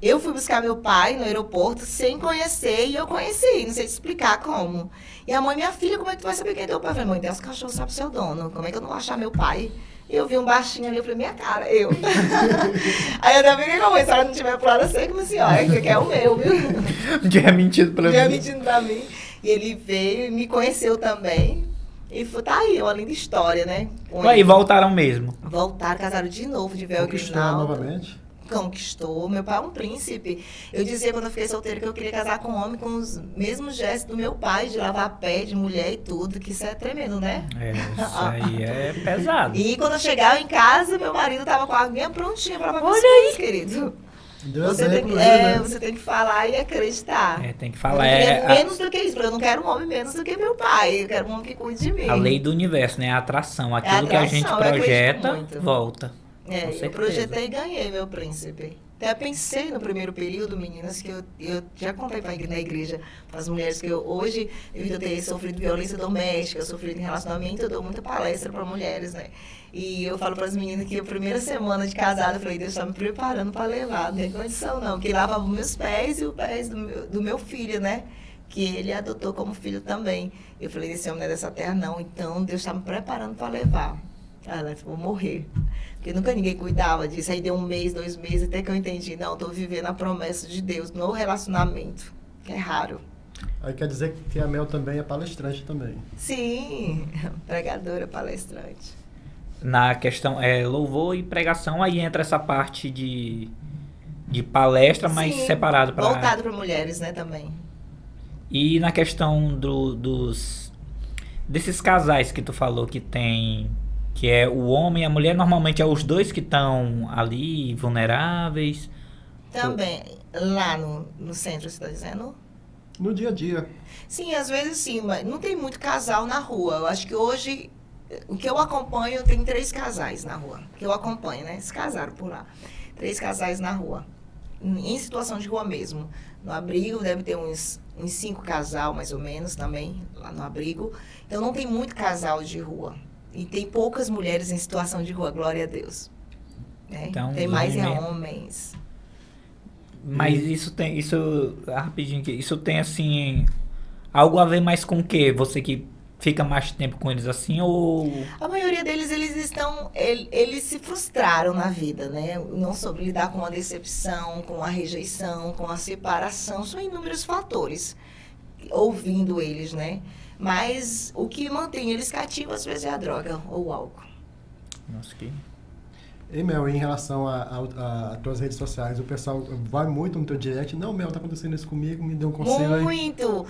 Eu fui buscar meu pai no aeroporto sem conhecer e eu conheci, não sei te explicar como. E a mãe, minha filha, como é que tu vai saber quem é teu pai? Eu falei, mãe, Deus, cachorro sabe seu dono. Como é que eu não vou achar meu pai? E eu vi um baixinho ali, eu falei, minha cara, eu. (laughs) Aí eu também fiquei com a mãe, se ela não tiver pro lado, eu sei como assim, ó, esse aqui é o meu, viu? (laughs) Um dia mentido pra Dia mim. mentindo pra mim. E ele veio e me conheceu também. E foi, tá aí, uma linda história, né? Com ele. voltaram mesmo. Voltaram, casaram de novo, de véu Conquistou Grinaldo. novamente. Conquistou. Meu pai é um príncipe. Eu dizia quando eu fiquei solteira que eu queria casar com um homem com os mesmos gestos do meu pai, de lavar pé, de mulher e tudo, que isso é tremendo, né? É, isso (laughs) aí é pesado. E quando eu chegava em casa, meu marido tava com a aguinha prontinha pra lavar Olha pés, querido. Você tem, que, aí, é, né? você tem que falar e acreditar. É, tem que Eu falar. É, a, menos do que isso, porque eu não quero um homem menos do que meu pai. Eu quero um homem que cuide de mim. a lei do universo, né? A atração. Aquilo que a atração, gente eu acredito projeta, volta. É, eu projetei e ganhei meu príncipe. Até pensei no primeiro período, meninas, que eu, eu já contei igre- na igreja para as mulheres que eu, hoje, a ter sofrido violência doméstica, sofrido em relacionamento, eu dou muita palestra para mulheres, né? E eu falo para as meninas que a primeira semana de casada, eu falei, Deus está me preparando para levar, não tem condição não, que lavava meus pés e os pés do meu, do meu filho, né? Que ele adotou como filho também. Eu falei, esse homem não é dessa terra não, então Deus está me preparando para levar. Ela, vou morrer. Porque nunca ninguém cuidava disso. Aí deu um mês, dois meses, até que eu entendi. Não, estou vivendo a promessa de Deus no relacionamento. Que é raro. Aí quer dizer que a Mel também é palestrante também. Sim, (laughs) pregadora, palestrante. Na questão é louvor e pregação, aí entra essa parte de, de palestra, mas Sim, separado para Voltado para mulheres, né, também. E na questão do, dos desses casais que tu falou que tem que é o homem e a mulher, normalmente é os dois que estão ali vulneráveis. Também, lá no, no centro, você está dizendo? No dia a dia. Sim, às vezes sim, mas não tem muito casal na rua. Eu acho que hoje, o que eu acompanho, tem três casais na rua. Que eu acompanho, né? Se casaram por lá. Três casais na rua. Em situação de rua mesmo. No abrigo deve ter uns, uns cinco casal, mais ou menos, também, lá no abrigo. Então não tem muito casal de rua. E tem poucas mulheres em situação de rua, glória a Deus. né? Então, tem mais é homem- homens. Mas isso tem isso rapidinho aqui, isso tem assim algo a ver mais com o quê? Você que fica mais tempo com eles assim ou A maioria deles, eles estão, el- eles se frustraram na vida, né? Não soube lidar com a decepção, com a rejeição, com a separação, são inúmeros fatores, ouvindo eles, né? Mas o que mantém eles cativos, às vezes, é a droga ou o álcool. Nossa, que E Mel, em relação a tuas redes sociais, o pessoal vai muito no teu direct. Não, Mel, tá acontecendo isso comigo, me dê um conselho aí. Muito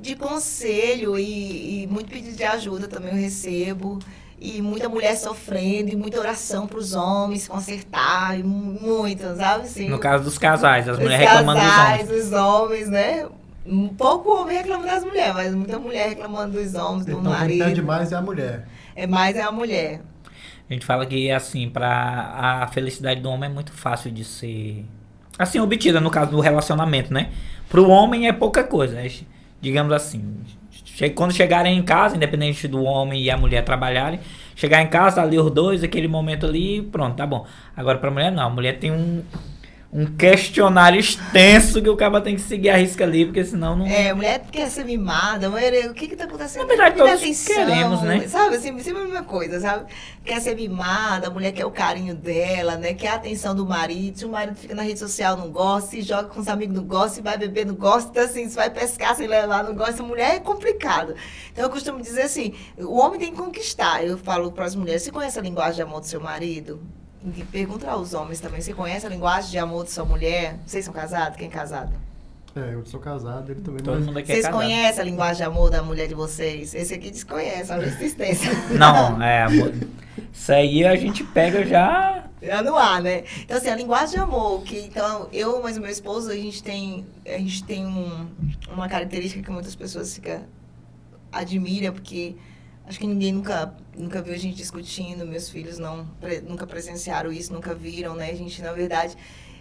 de conselho e, e muito pedido de ajuda também eu recebo. E muita mulher sofrendo, e muita oração para os homens consertar, e mu- muita, sabe? Assim, No caso dos casais, as mulheres reclamando dos casais, homens. os homens, né? Um pouco homem reclama das mulheres, mas muita mulher reclamando dos homens, do Então pede marido. mais é a mulher. É mais é a mulher. A gente fala que assim, para a felicidade do homem é muito fácil de ser assim obtida no caso do relacionamento, né? Pro homem é pouca coisa, né? digamos assim. Che- Quando chegarem em casa, independente do homem e a mulher trabalharem, chegar em casa ali os dois, aquele momento ali, pronto, tá bom. Agora pra mulher não, a mulher tem um um questionário extenso que o cara tem que seguir a risca ali, porque senão não É, mulher quer ser mimada, mulher, o que que tá acontecendo? Na verdade, todos queremos, né? Sabe, assim, sempre a mesma coisa, sabe? Quer ser mimada, a mulher quer o carinho dela, né? Quer a atenção do marido. Se o marido fica na rede social, não gosta, se joga com os amigos, não gosta, se vai beber, não gosta, então, assim, se vai pescar sem levar, não gosta. Mulher é complicado. Então, eu costumo dizer assim, o homem tem que conquistar. Eu falo para as mulheres, você conhece a linguagem de amor do seu marido? E pergunta aos homens também, você conhece a linguagem de amor de sua mulher? Vocês são casados? Quem é casado? É, eu sou casado, ele também. todo mas- mundo aqui é Vocês casado. conhecem a linguagem de amor da mulher de vocês? Esse aqui desconhece, a resistência. (laughs) Não, é, amor. Isso aí a gente pega já Já no ar, né? Então, assim, a linguagem de amor, que então eu, mas o meu esposo, a gente tem, a gente tem um, uma característica que muitas pessoas ficam admira, porque acho que ninguém nunca, nunca viu a gente discutindo, meus filhos não pre- nunca presenciaram isso, nunca viram, né? A gente, na verdade,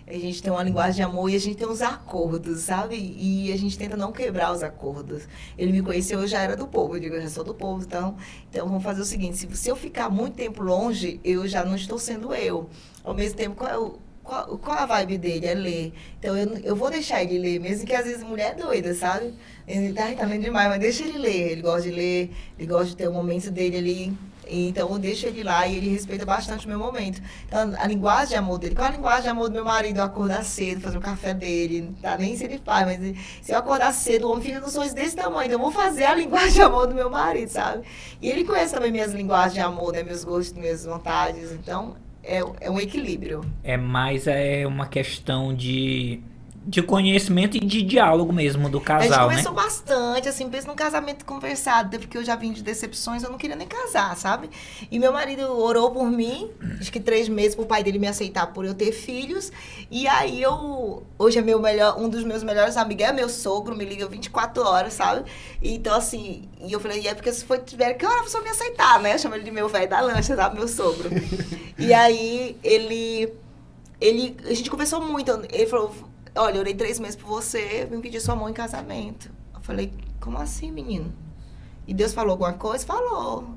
a gente tem uma linguagem de amor e a gente tem uns acordos, sabe? E a gente tenta não quebrar os acordos. Ele me conheceu, eu já era do povo, eu digo, eu já sou do povo, então, então vamos fazer o seguinte, se, se eu ficar muito tempo longe, eu já não estou sendo eu. Ao mesmo tempo, qual é o, qual, qual a vibe dele? É ler. Então eu, eu vou deixar ele ler, mesmo que às vezes mulher é doida, sabe? Ele tá, tá lendo demais, mas deixa ele ler. Ele gosta de ler, ele gosta de ter o momento dele ali. Então eu deixo ele lá e ele respeita bastante o meu momento. Então a linguagem de amor dele, qual a linguagem de amor do meu marido? Acordar cedo, fazer o café dele, tá nem se ele faz, mas se eu acordar cedo, o homem fica com sonhos desse tamanho. Então eu vou fazer a (laughs) linguagem de amor do meu marido, sabe? E ele conhece também minhas linguagens de amor, né? Meus gostos, minhas vontades. Então é, é um equilíbrio. é mais é uma questão de de conhecimento e de diálogo mesmo do A gente casal, né? conversou bastante, assim, pensa num casamento conversado, porque eu já vim de decepções, eu não queria nem casar, sabe? E meu marido orou por mim, acho que três meses pro pai dele me aceitar por eu ter filhos. E aí eu, hoje é meu melhor, um dos meus melhores amigos, é meu sogro, me liga 24 horas, sabe? Então, assim, e eu falei, e é porque se for tiver que hora a pessoa me aceitar, né? Eu chamo ele de meu velho da lancha, sabe? Meu sogro. (laughs) e aí ele, ele, a gente conversou muito, ele falou, olha, orei três meses por você, me pediu sua mão em casamento. Eu falei, como assim, menino? E Deus falou alguma coisa? Falou.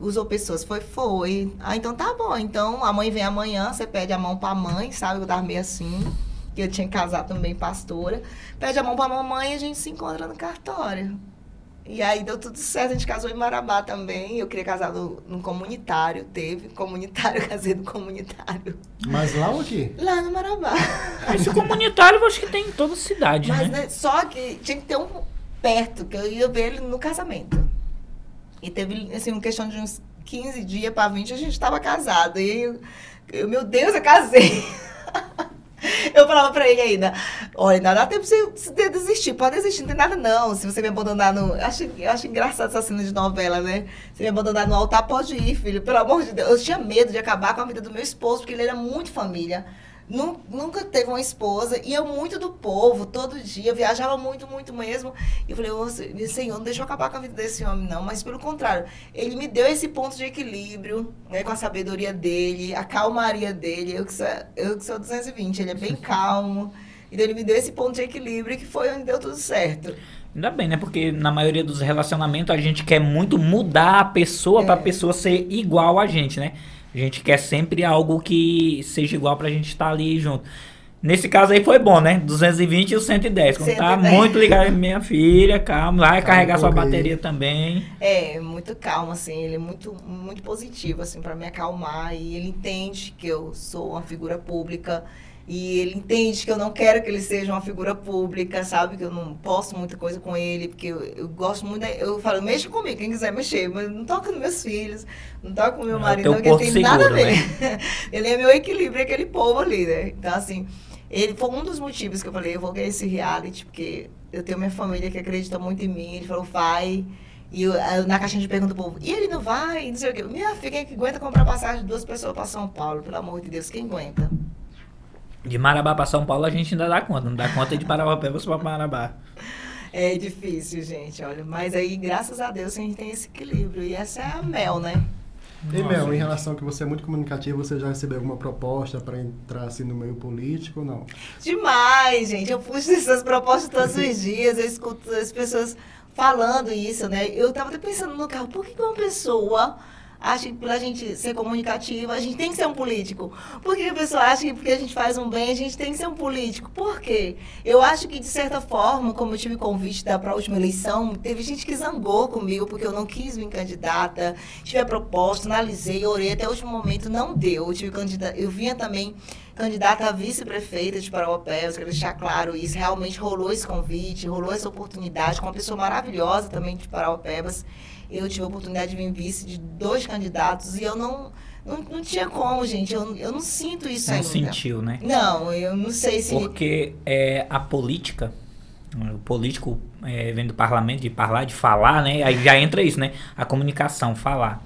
Usou pessoas? Foi, foi. Ah, então tá bom. Então a mãe vem amanhã, você pede a mão pra mãe, sabe? Eu tava meio assim, que eu tinha casado também pastora. Pede a mão pra mamãe e a gente se encontra no cartório. E aí deu tudo certo, a gente casou em Marabá também. Eu queria casar no, no comunitário, teve comunitário, (laughs) casei no comunitário. Mas lá ou aqui? Lá no Marabá. (laughs) Esse comunitário eu acho que tem em toda cidade, Mas né? né, só que tinha que ter um perto, que eu ia ver ele no casamento. E teve, assim, uma questão de uns 15 dias para 20, a gente estava casado. E eu, eu, meu Deus, eu casei. (laughs) Eu falava pra ele ainda, olha, ainda dá tempo de você de desistir, pode desistir, não tem nada não. Se você me abandonar no. Acho, acho engraçado essa cena de novela, né? Se me abandonar no altar, pode ir, filho. Pelo amor de Deus. Eu tinha medo de acabar com a vida do meu esposo, porque ele era muito família. Nu- Nunca teve uma esposa, ia muito do povo, todo dia, viajava muito, muito mesmo. E eu falei, "Ô, Senhor, não deixa eu acabar com a vida desse homem, não. Mas pelo contrário, ele me deu esse ponto de equilíbrio, né, com a sabedoria dele, a calmaria dele. Eu que sou, eu que sou 220, ele é bem (laughs) calmo. Então ele me deu esse ponto de equilíbrio que foi onde deu tudo certo. Ainda bem, né? Porque na maioria dos relacionamentos a gente quer muito mudar a pessoa É. pessoa ser igual a gente, né? A gente quer sempre algo que seja igual pra gente estar ali junto. Nesse caso aí foi bom, né? 220 e o 110. Quando tá 110. muito ligado, minha filha, calma, vai Calma carregar sua bateria também. É, muito calmo, assim, ele é muito, muito positivo, assim, para me acalmar. E ele entende que eu sou uma figura pública. E ele entende que eu não quero que ele seja uma figura pública, sabe? Que eu não posto muita coisa com ele, porque eu, eu gosto muito. da- eu falo, mexa comigo, quem quiser mexer, mas não toca nos meus filhos, não toca no meu É marido, não, porque tem nada a seguro, ver. (laughs) ele é meu equilíbrio, é aquele povo ali, né? Então, assim, ele foi um dos motivos que eu falei, eu vou ganhar esse reality, porque eu tenho minha família que acredita muito em mim. Ele falou, vai. E eu, na caixinha de pergunta do povo, e ele não vai? Não sei o quê. Minha filha, quem é que aguenta comprar passagem de duas pessoas para São Paulo? Pelo amor de Deus, quem aguenta? De Marabá pra São Paulo a gente ainda dá conta. Não dá conta de Parauapebas pra Marabá. É difícil, gente, olha. Mas aí, graças a Deus, a gente tem esse equilíbrio. E essa é a Mel, né? E Nossa, Mel, em relação a que você é muito comunicativo, você já recebeu alguma proposta para entrar assim no meio político ou não? Demais, gente. Eu puxo essas propostas todos os (laughs) dias, eu escuto as pessoas falando isso, né? Eu tava até pensando no carro, por que uma pessoa acha que pra gente ser comunicativa, a gente tem que ser um político? Por que a pessoa acha que porque a gente faz um bem, a gente tem que ser um político? Por quê? Eu acho que, de certa forma, como eu tive convite da pra última eleição, teve gente que zangou comigo porque eu não quis vir candidata, tive a proposta, analisei, orei até o último momento, não deu. Eu, tive candida- eu vinha também candidata a vice-prefeita de Parauapé, quero deixar claro isso, realmente rolou esse convite, rolou essa oportunidade com uma pessoa maravilhosa também de Parauapebas. Eu tive a oportunidade de vir vice de dois candidatos e eu não, não, não tinha como, gente, eu, eu não sinto isso Não ainda. sentiu, né? Não, eu não sei se... Porque é, a política, o político é, vem do parlamento, de falar, de falar, né? Aí já entra isso, né? A comunicação, falar.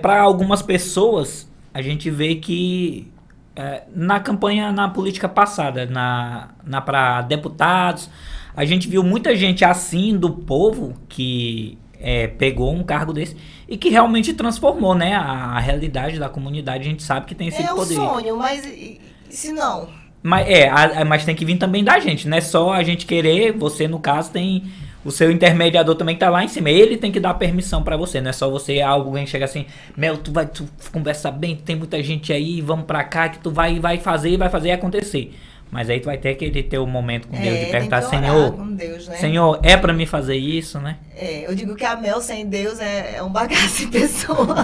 Para algumas pessoas, a gente vê que é, na campanha, na política passada, na, na para deputados, a gente viu muita gente assim do povo que é, pegou um cargo desse e que realmente transformou, né? A, a realidade da comunidade. A gente sabe que tem esse é o poder. sonho, mas e- e se não? Mas é, a- a- mas tem que vir também da gente, não é só a gente querer, você no caso tem o seu intermediador também que tá lá em cima, ele tem que dar permissão pra você, não é só você alguém chega assim, Mel, tu vai tu conversa bem, tem muita gente aí, vamos pra cá que tu vai vai fazer, vai fazer acontecer. Mas aí tu vai ter que ter o momento com Deus É, de tem perguntar, Senhor, com Deus, né? Senhor, é pra mim fazer isso, né? É, eu digo que a Mel sem Deus é, é um bagaço em pessoa.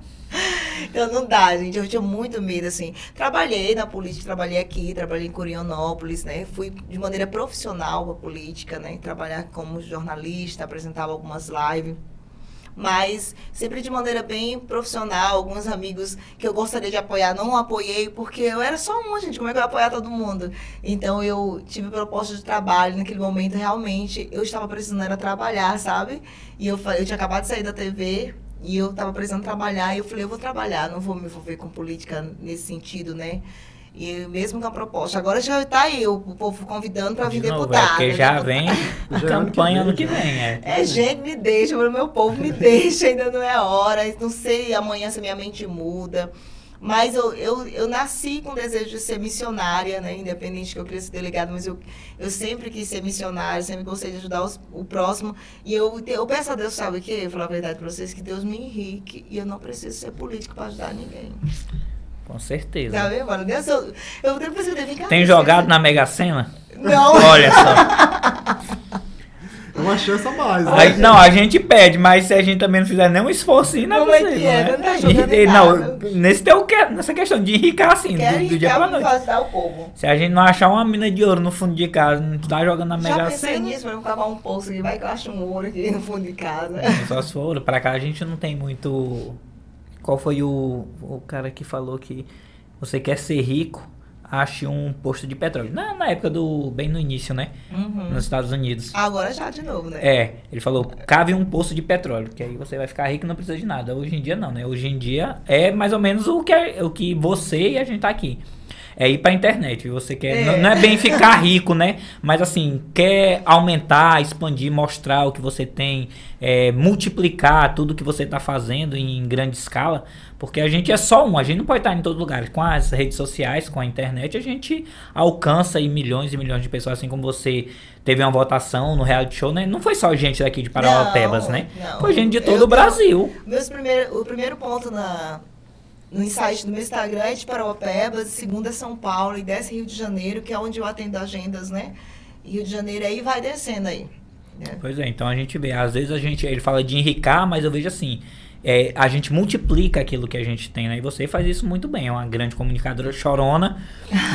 (laughs) então não dá, gente. Eu tinha muito medo, assim. Trabalhei na política, trabalhei aqui, trabalhei em Curionópolis, né? Fui de maneira profissional pra política, né? Trabalhar como jornalista, apresentava algumas lives. Mas sempre de maneira bem profissional. Alguns amigos que eu gostaria de apoiar não apoiei, porque eu era só uma, gente. Como é que eu ia apoiar todo mundo? Então eu tive proposta de trabalho naquele momento, realmente eu estava precisando era trabalhar, sabe? E eu, eu tinha acabado de sair da TV, e eu estava precisando trabalhar, e eu falei, eu vou trabalhar, não vou me envolver com política nesse sentido, né? E mesmo com a proposta. Agora já está aí o, povo convidando para vir novo, deputado. É porque já vem (laughs) a campanha ano que vem. É. é, gente, me deixa, meu povo me (laughs) deixa, ainda não é hora. Não sei amanhã se minha mente muda. Mas eu, eu, eu nasci com o desejo de ser missionária, né? Independente que eu queria ser delegada, mas eu, eu sempre quis ser missionária, sempre gostei de ajudar os, o próximo. E eu, eu peço a Deus, sabe o quê? Eu falar a verdade para vocês, que Deus me enrique e eu não preciso ser político para ajudar ninguém. Com certeza. Tá vendo, mano? Deus, eu, eu depois eu devo Tem jogado na Mega Sena? Não. Olha só. É uma chance a mais. Né? Aí, não, a gente pede, mas se a gente também não fizer nenhum esforço, não, não é que é, não, tá e, não, nesse teu, nessa questão de enricar assim, do, do dia pra noite. O povo. Se a gente não achar uma mina de ouro no fundo de casa, não tá jogando na Mega Já pensei nisso, vamos cavar um poço aqui, vai que eu acho um ouro aqui no fundo de casa. Só se for ouro, pra cá a gente não tem muito... Qual foi o, o cara que falou que você quer ser rico, ache um posto de petróleo. Na, na época do. bem no início, né? Uhum. Nos Estados Unidos. Agora já de novo, né? É, ele falou, cave um poço de petróleo, que aí você vai ficar rico e não precisa de nada. Hoje em dia não, né? Hoje em dia é mais ou menos o que, é, o que você e a gente tá aqui é ir pra internet. Você quer. É. Não, não, é bem ficar rico, né? Mas assim, quer aumentar, expandir, mostrar o que você tem, é, multiplicar tudo que você está fazendo em grande escala. Porque a gente é só um, a gente não pode estar em todo lugar. Com as redes sociais, com a internet, a gente alcança aí milhões e milhões de pessoas, assim como você teve uma votação no reality show, né? Não foi só gente daqui de Parauapebas, né? Não. Foi gente de todo Eu, o Brasil. Meus primeiro, o primeiro ponto na, no insight do meu Instagram é de Parauapebas, segunda São Paulo e desce Rio de Janeiro, que é onde eu atendo agendas, né? Rio de Janeiro aí vai descendo aí. Né? Pois é, então a gente vê, às vezes a gente, ele fala de enricar, mas eu vejo assim, é, a gente multiplica aquilo que a gente tem, né? E você faz isso muito bem. É uma grande comunicadora chorona,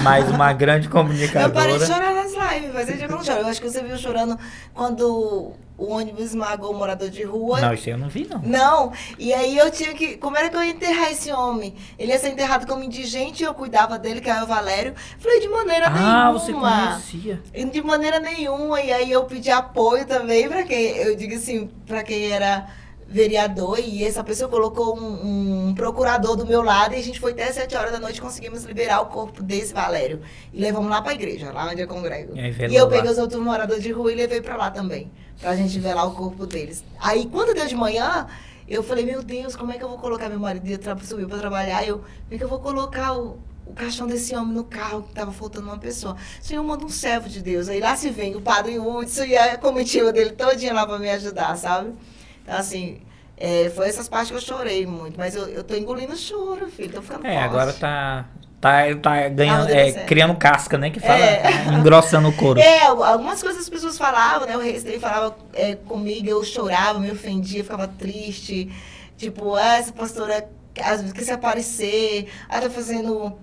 mas uma grande comunicadora. (laughs) Eu parei de chorar nas lives, mas eu já não choro. Eu acho que você viu chorando quando o ônibus esmagou o morador de rua. Não, isso eu não vi, não. Não. E aí eu tinha que. Como era que eu ia enterrar esse homem? Ele ia ser enterrado como indigente e eu cuidava dele, que era o Valério. Falei, de maneira ah, nenhuma. Ah, você conhecia. De maneira nenhuma. E aí eu pedi apoio também para quem. Eu digo assim, para quem era vereador e essa pessoa colocou um, um, procurador do meu lado e a gente foi até 7 horas da noite conseguimos liberar o corpo desse Valério. E levamos lá para a igreja, lá onde eu congrego. E, e eu peguei os outros moradores de rua e levei para lá também, para a gente ver lá o corpo deles. Aí, quando deu de manhã, eu falei, meu Deus, como é que eu vou colocar meu marido subiu para trabalhar? Eu, como é que eu vou colocar o, o caixão desse homem no carro que estava faltando uma pessoa. Senhor, manda um servo de Deus. Aí lá se vem o padre Hudson e a comitiva dele todinha lá para me ajudar, sabe? Então, assim, é, foi essas partes que eu chorei muito. Mas eu, eu tô engolindo choro, filho. Tô ficando É, forte. agora tá. Tá, tá ganhando, é, criando casca, né? Que fala, é. tá (laughs) engrossando o couro. É, algumas coisas as pessoas falavam, né? O rei falava é, comigo, eu chorava, me ofendia, ficava triste. Tipo, ah, essa pastora às vezes quer se aparecer, ah, tá fazendo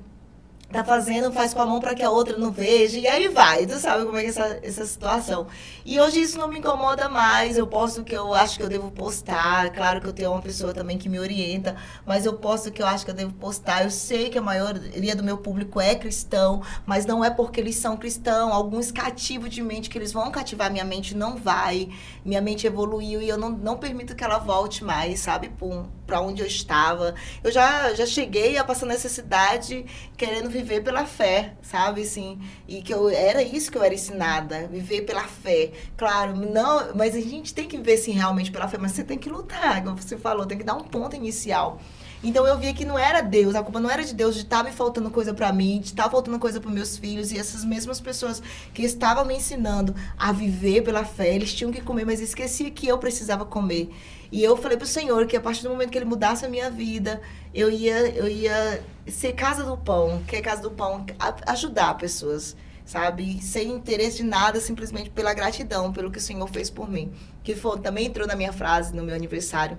tá fazendo, faz com a mão para que a outra não veja, e aí vai, tu sabe como é é essa, essa situação. E hoje isso não me incomoda mais, eu posto o que eu acho que eu devo postar, claro que eu tenho uma pessoa também que me orienta, mas eu posto o que eu acho que eu devo postar, eu sei que a maioria do meu público é cristão, mas não é porque eles são cristãos, alguns cativo de mente que eles vão cativar minha mente, não vai, minha mente evoluiu e eu não, não permito que ela volte mais, sabe, para onde eu estava. Eu já, já cheguei a passar necessidade querendo viver pela fé, sabe, assim, e que eu era isso que eu era ensinada, viver pela fé. Claro, não, mas a gente tem que viver sim realmente pela fé, mas você tem que lutar, como você falou, tem que dar um ponto inicial. Então eu via que não era Deus, a culpa não era de Deus de estar tá me faltando coisa para mim, de estar tá faltando coisa para meus filhos e essas mesmas pessoas que estavam me ensinando a viver pela fé, eles tinham que comer, mas esquecia que eu precisava comer. E eu falei pro Senhor que a partir do momento que ele mudasse a minha vida, eu ia eu ia ser casa do pão, que é casa do pão, ajudar pessoas sabe? Sem interesse de nada, simplesmente pela gratidão, pelo que o Senhor fez por mim. Que foi, também entrou na minha frase no meu aniversário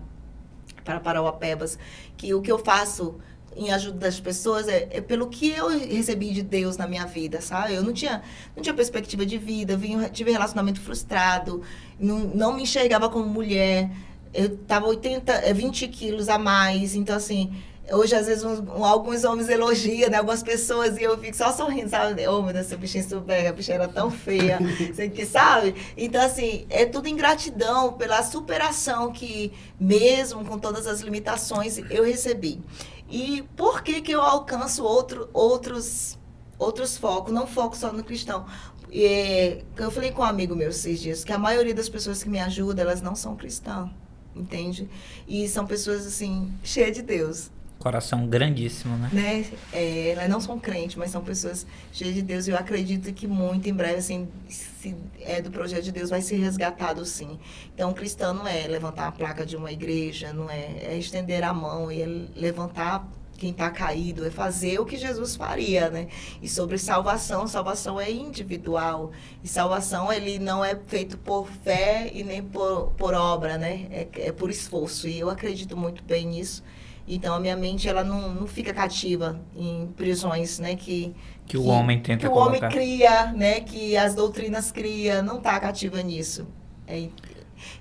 para Parauapebas, que o que eu faço em ajuda das pessoas é, é, pelo que eu recebi de Deus na minha vida, sabe? Eu não tinha, não tinha perspectiva de vida, vim, tive relacionamento frustrado, não, não me enxergava como mulher, eu tava 80, 20 é, quilos a mais, então assim, Hoje, às vezes, alguns homens elogiam, né? Algumas pessoas, e eu fico só sorrindo, sabe? Ô, meu Deus, essa bichinha super, a bichinha era tão feia, você que sabe? Então, assim, é tudo ingratidão pela superação que, mesmo com todas as limitações, eu recebi. E por que que eu alcanço outro, outros, outros focos, não foco só no cristão? É, eu falei com um amigo meu esses dias, que a maioria das pessoas que me ajudam, elas não são cristãs, entende? E são pessoas, assim, cheias de Deus. Coração grandíssimo, né? né? É, elas não são crentes, mas são pessoas cheias de Deus. E eu acredito que muito em breve, assim, se é do projeto de Deus, vai ser resgatado sim. Então, cristão não é levantar a placa de uma igreja, não é, é estender a mão e é levantar quem está caído, é fazer o que Jesus faria, né? E sobre salvação, salvação é individual. E salvação, ele não é feito por fé e nem por, por obra, né? É, é por esforço. E eu acredito muito bem nisso. Então a minha mente ela não, não fica cativa em prisões, né, que que, que o homem tenta que o colocar. homem cria, né, que as doutrinas cria, não está cativa nisso. É,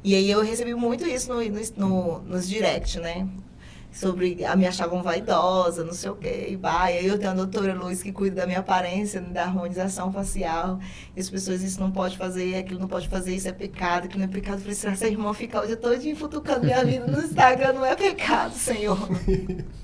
e aí eu recebi muito isso no, no, no, nos direct, né? Sobre a me achavam vaidosa, não sei o quê, e vai. Eu tenho a doutora Luiz que cuida da minha aparência, da harmonização facial. E as pessoas, isso não pode fazer, aquilo não pode fazer, isso é pecado, aquilo não é pecado. Eu falei, será que irmã fica o dia todo futucando minha vida no Instagram? Não é pecado, Senhor. (laughs)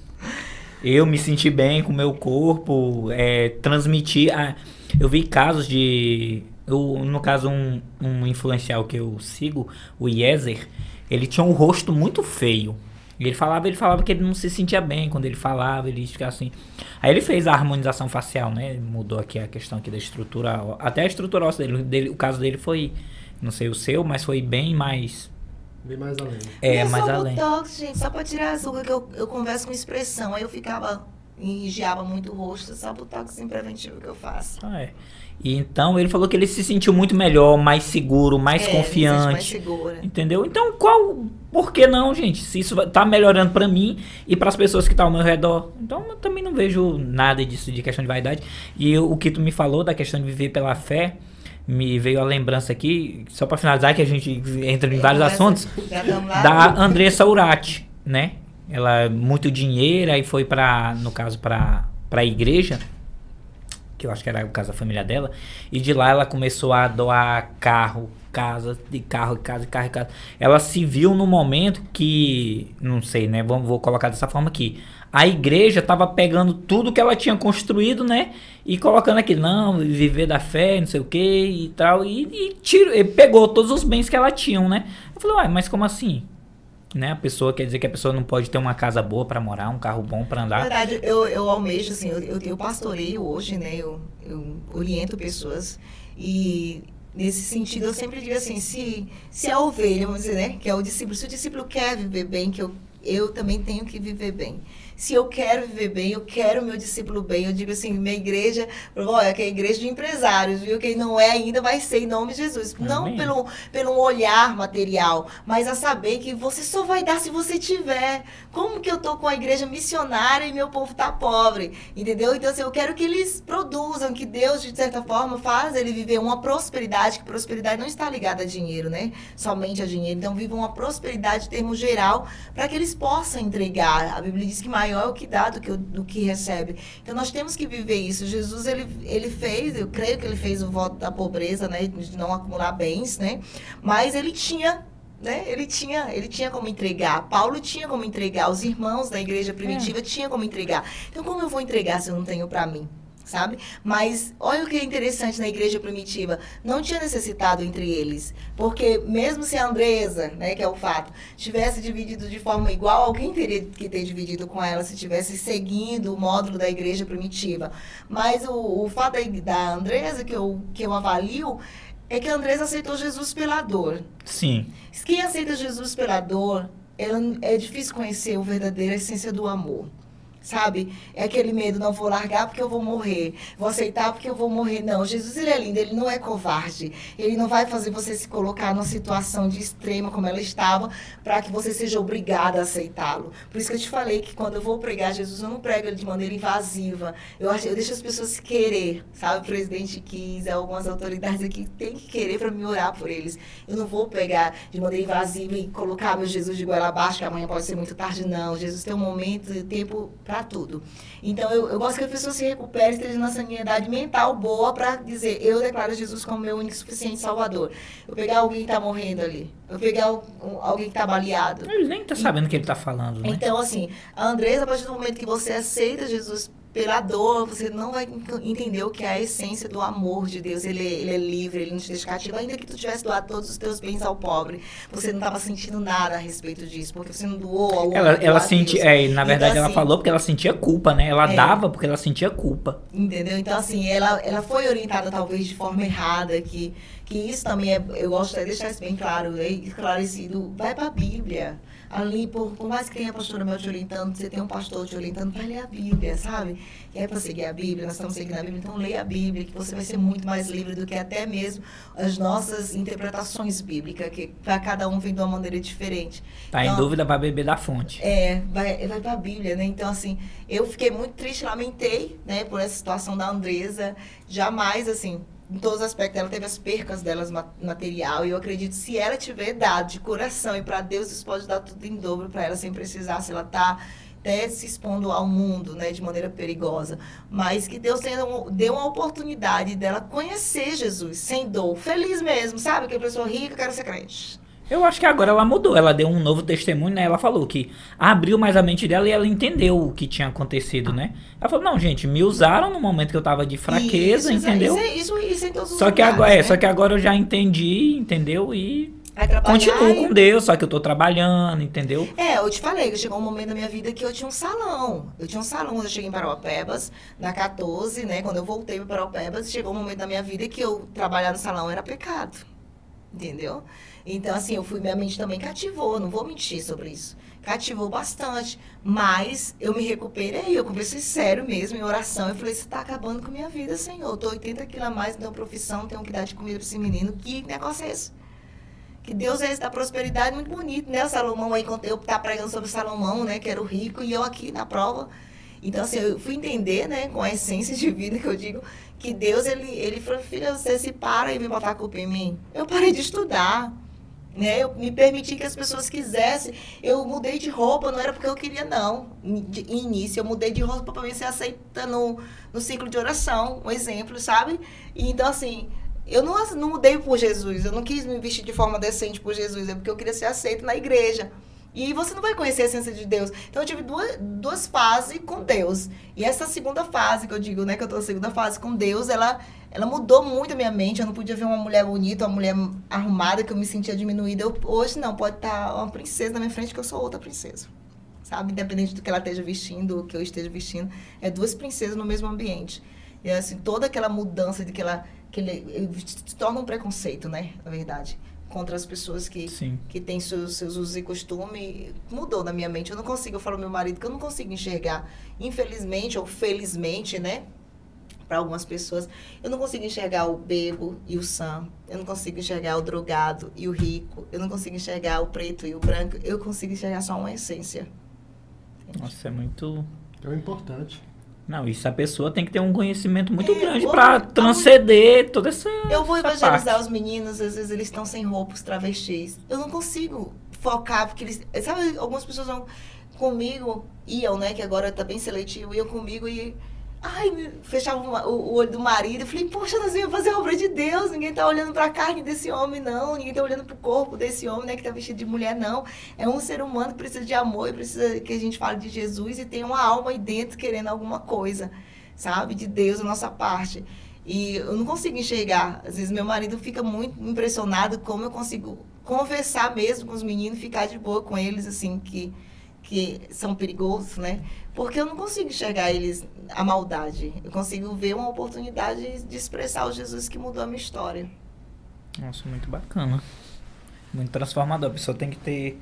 Eu me senti bem com o meu corpo, é, transmitir. A... Eu vi casos de. Eu, no caso, um, um influencial que eu sigo, o Yezer, ele tinha um rosto muito feio e ele falava, ele falava que ele não se sentia bem quando ele falava, ele ficava assim. Aí ele fez a harmonização facial, né? Mudou aqui a questão aqui da estrutura, até a estrutura óssea dele, dele, o caso dele foi, não sei o seu, mas foi bem mais Bem mais além. É, mais só além. Botox, gente, só pra tirar a rugas que eu, eu converso com expressão. Aí eu ficava, engiava muito o rosto, só botox preventivo que eu faço. Ah, é. E então ele falou que ele se sentiu muito melhor, mais seguro, mais é, confiante. Mais segura. Entendeu? Então, qual. Por que não, gente? Se isso tá melhorando para mim e para as pessoas que estão tá ao meu redor. Então, eu também não vejo nada disso de questão de vaidade. E eu, o que tu me falou da questão de viver pela fé, me veio a lembrança aqui, só para finalizar, que a gente entra em vários assuntos, da Andressa Urati, né? Ela é muito dinheiro, aí foi para, no caso, para a igreja que eu acho que era o caso da família dela, e de lá ela começou a doar carro, casa, de carro, casa, de carro, casa. Ela se viu no momento que, não sei, né, vou, vou colocar dessa forma aqui, a igreja estava pegando tudo que ela tinha construído, né, e colocando aqui, não, viver da fé, não sei o que e tal, e, e, tiro, e pegou todos os bens que ela tinha, né. Eu falei, uai, mas como assim? Né? A pessoa quer dizer que a pessoa não pode ter uma casa boa para morar, um carro bom para andar. Na verdade, eu, eu almejo, assim, eu, eu, eu pastoreio hoje, né? Eu, eu oriento pessoas e nesse sentido eu sempre digo assim, se, se a ovelha, vamos dizer, né? Que é o discípulo, se o discípulo quer viver bem, que eu, eu também tenho que viver bem se eu quero viver bem, eu quero o meu discípulo bem. Eu digo assim, minha igreja, olha, que é a igreja de empresários, viu? Quem não é ainda vai ser em nome de Jesus. Amém. Não pelo, pelo olhar material, mas a saber que você só vai dar se você tiver. Como que eu tô com a igreja missionária e meu povo tá pobre? Entendeu? Então, assim, eu quero que eles produzam, que Deus, de certa forma, faz ele viver uma prosperidade, que prosperidade não está ligada a dinheiro, né? Somente a dinheiro. Então, vivam uma prosperidade em termos geral, para que eles possam entregar. A Bíblia diz que mais maior é o que dá do que, do que recebe. Então nós temos que viver isso. Jesus ele, ele fez, eu creio que ele fez o voto da pobreza, né, de não acumular bens, né? Mas ele tinha né? Ele tinha, ele tinha como entregar. Paulo tinha como entregar. Os irmãos da igreja primitiva é. tinham como entregar. Então, como eu vou entregar se eu não tenho para mim? Sabe? Mas olha o que é interessante na igreja primitiva, não tinha necessitado entre eles, porque mesmo se a Andresa, né, que é o fato, tivesse dividido de forma igual, alguém teria que ter dividido com ela se tivesse seguindo o módulo da igreja primitiva. Mas o, o fato da, Andresa que eu, que eu avalio é que a Andresa aceitou Jesus pela dor. Sim. Quem aceita Jesus pela dor, é difícil conhecer a verdadeira essência do amor. Sabe? É aquele medo, não vou largar porque eu vou morrer, vou aceitar porque eu vou morrer. Não, Jesus ele é lindo, ele não é covarde. Ele não vai fazer você se colocar numa situação de extrema como ela estava, para que você seja obrigada a aceitá-lo. Por isso que eu te falei que quando eu vou pregar Jesus, eu não prego ele de maneira invasiva. Eu, eu deixo as pessoas querer, sabe? O presidente quis, algumas autoridades aqui têm que querer para me orar por eles. Eu não vou pegar de maneira invasiva e colocar meu Jesus de goela abaixo, que amanhã pode ser muito tarde, não. Jesus tem um momento e tempo para tudo. Então, eu, eu gosto que a pessoa se recupere, esteja na sanidade mental boa para dizer, eu declaro Jesus como meu único suficiente Salvador. Eu pegar alguém que está morrendo ali, eu pegar um, alguém que está baleado. Ele nem está sabendo o que ele está falando, né? Então, assim, a Andresa, a partir do momento que você aceita Jesus pela dor, você não vai entender o que é a essência do amor de Deus. Ele, ele é livre, ele não te deixa cativo. Ainda que tu tivesse doado todos os teus bens ao pobre, você não estava sentindo nada a respeito disso, porque você não doou ao Ela, ela sentia, é, na verdade então, assim, ela falou porque ela sentia culpa, né? Ela é, dava porque ela sentia culpa. Entendeu? Então, assim, ela, ela foi orientada talvez de forma errada, que, que isso também é, eu gosto de deixar isso bem claro, é esclarecido. Vai para a Bíblia ali, por, por mais que tenha a pastora Mel te orientando, você tem um pastor te orientando, vai ler a Bíblia, sabe? E é para seguir a Bíblia, nós estamos seguindo a Bíblia, então leia a Bíblia, que você vai ser muito mais livre do que até mesmo as nossas interpretações bíblicas, que para cada um vem de uma maneira diferente. Tá então, em dúvida para beber da fonte. É, vai, vai para a Bíblia, né? Então, assim, eu fiquei muito triste, lamentei, né, por essa situação da Andresa, jamais, assim, em todos os aspectos. Ela teve as percas delas material. E eu acredito se ela tiver dado de coração e para Deus, isso pode dar tudo em dobro para ela sem precisar. Se ela está até se expondo ao mundo, né, de maneira perigosa, mas que Deus tenha, deu uma oportunidade dela conhecer Jesus sem dor, feliz mesmo, sabe? Que pessoa rica, quero ser crente. Eu acho que agora ela mudou, ela deu um novo testemunho, né? Ela falou que abriu mais a mente dela e ela entendeu o que tinha acontecido, né? Ela falou, não, gente, me usaram no momento que eu tava de fraqueza, isso, entendeu? Isso, isso, isso em todos os só que lugares, agora, é, né? é, só que agora eu já entendi, entendeu? E continuo com Deus, só que eu tô trabalhando, entendeu? É, eu te falei que chegou um momento da minha vida que eu tinha um salão. Eu tinha um salão quando eu cheguei em Paraupebas, na 14, né? Quando eu voltei para Paraupebas, chegou um momento da minha vida que eu trabalhar no salão era pecado. Entendeu? Então, assim, eu fui, minha mente também cativou, não vou mentir sobre isso. Cativou bastante. Mas eu me recuperei, eu comecei sério mesmo, em oração. Eu falei, você está acabando com a minha vida, Senhor. Eu tô 80 quilos a mais, não tenho profissão, tenho que dar de comida para esse menino. Que negócio é esse? Que Deus é esse da prosperidade, muito bonito, né? O Salomão aí, eu tá pregando sobre Salomão, né? Que era o rico, e eu aqui na prova. Então, assim, eu fui entender, né, com a essência de vida que eu digo, que Deus, ele, ele falou, filha, você se para e vem botar a culpa em mim. Eu parei de estudar. Né? Eu me permiti que as pessoas quisessem. Eu mudei de roupa, não era porque eu queria, não. De início, eu mudei de roupa para mim ser aceita no, no ciclo de oração, um exemplo, sabe? E, então, assim, eu não, não mudei por Jesus, eu não quis me vestir de forma decente por Jesus, é porque eu queria ser aceito na igreja. E você não vai conhecer a essência de Deus. Então eu tive duas, duas fases com Deus. E essa segunda fase que eu digo, né, que eu tô na segunda fase com Deus, ela ela mudou muito a minha mente. Eu não podia ver uma mulher bonita, uma mulher arrumada que eu me sentia diminuída. Eu, hoje não, pode estar uma princesa na minha frente que eu sou outra princesa. Sabe? Independente do que ela esteja vestindo, ou que eu esteja vestindo, é duas princesas no mesmo ambiente. E assim, toda aquela mudança de que ela que ele, se torna um preconceito, né, na verdade contra as pessoas que, que têm seus, seus usos e costumes, mudou na minha mente. Eu não consigo, eu falo ao meu marido que eu não consigo enxergar, infelizmente ou felizmente, né? Para algumas pessoas, eu não consigo enxergar o bebo e o sam, eu não consigo enxergar o drogado e o rico, eu não consigo enxergar o preto e o branco, eu consigo enxergar só uma essência. Nossa, é muito. É importante. Não, isso a pessoa tem que ter um conhecimento muito é, grande para transcender toda essa. Eu vou essa evangelizar parte. os meninos, às vezes eles estão sem roupas, travestis. Eu não consigo focar, porque eles. Sabe, algumas pessoas vão comigo, iam, né? Que agora tá bem seletivo, iam comigo e Ai, fechava o, olho do marido. Eu falei, poxa, nós íamos fazer a obra de Deus. Ninguém tá olhando para a carne desse homem, não. Ninguém tá olhando para o corpo desse homem, né, que tá vestido de mulher, não. É um ser humano que precisa de amor e precisa que a gente fale de Jesus e tem uma alma aí dentro querendo alguma coisa, sabe? De Deus, da nossa parte. E eu não consigo enxergar. Às vezes meu marido fica muito impressionado como eu consigo conversar mesmo com os meninos, ficar de boa com eles, assim, que, que são perigosos, né? Porque eu não consigo enxergar eles a maldade. Eu consigo ver uma oportunidade de expressar o Jesus que mudou a minha história. Nossa, muito bacana. Muito transformador. A pessoa tem que ter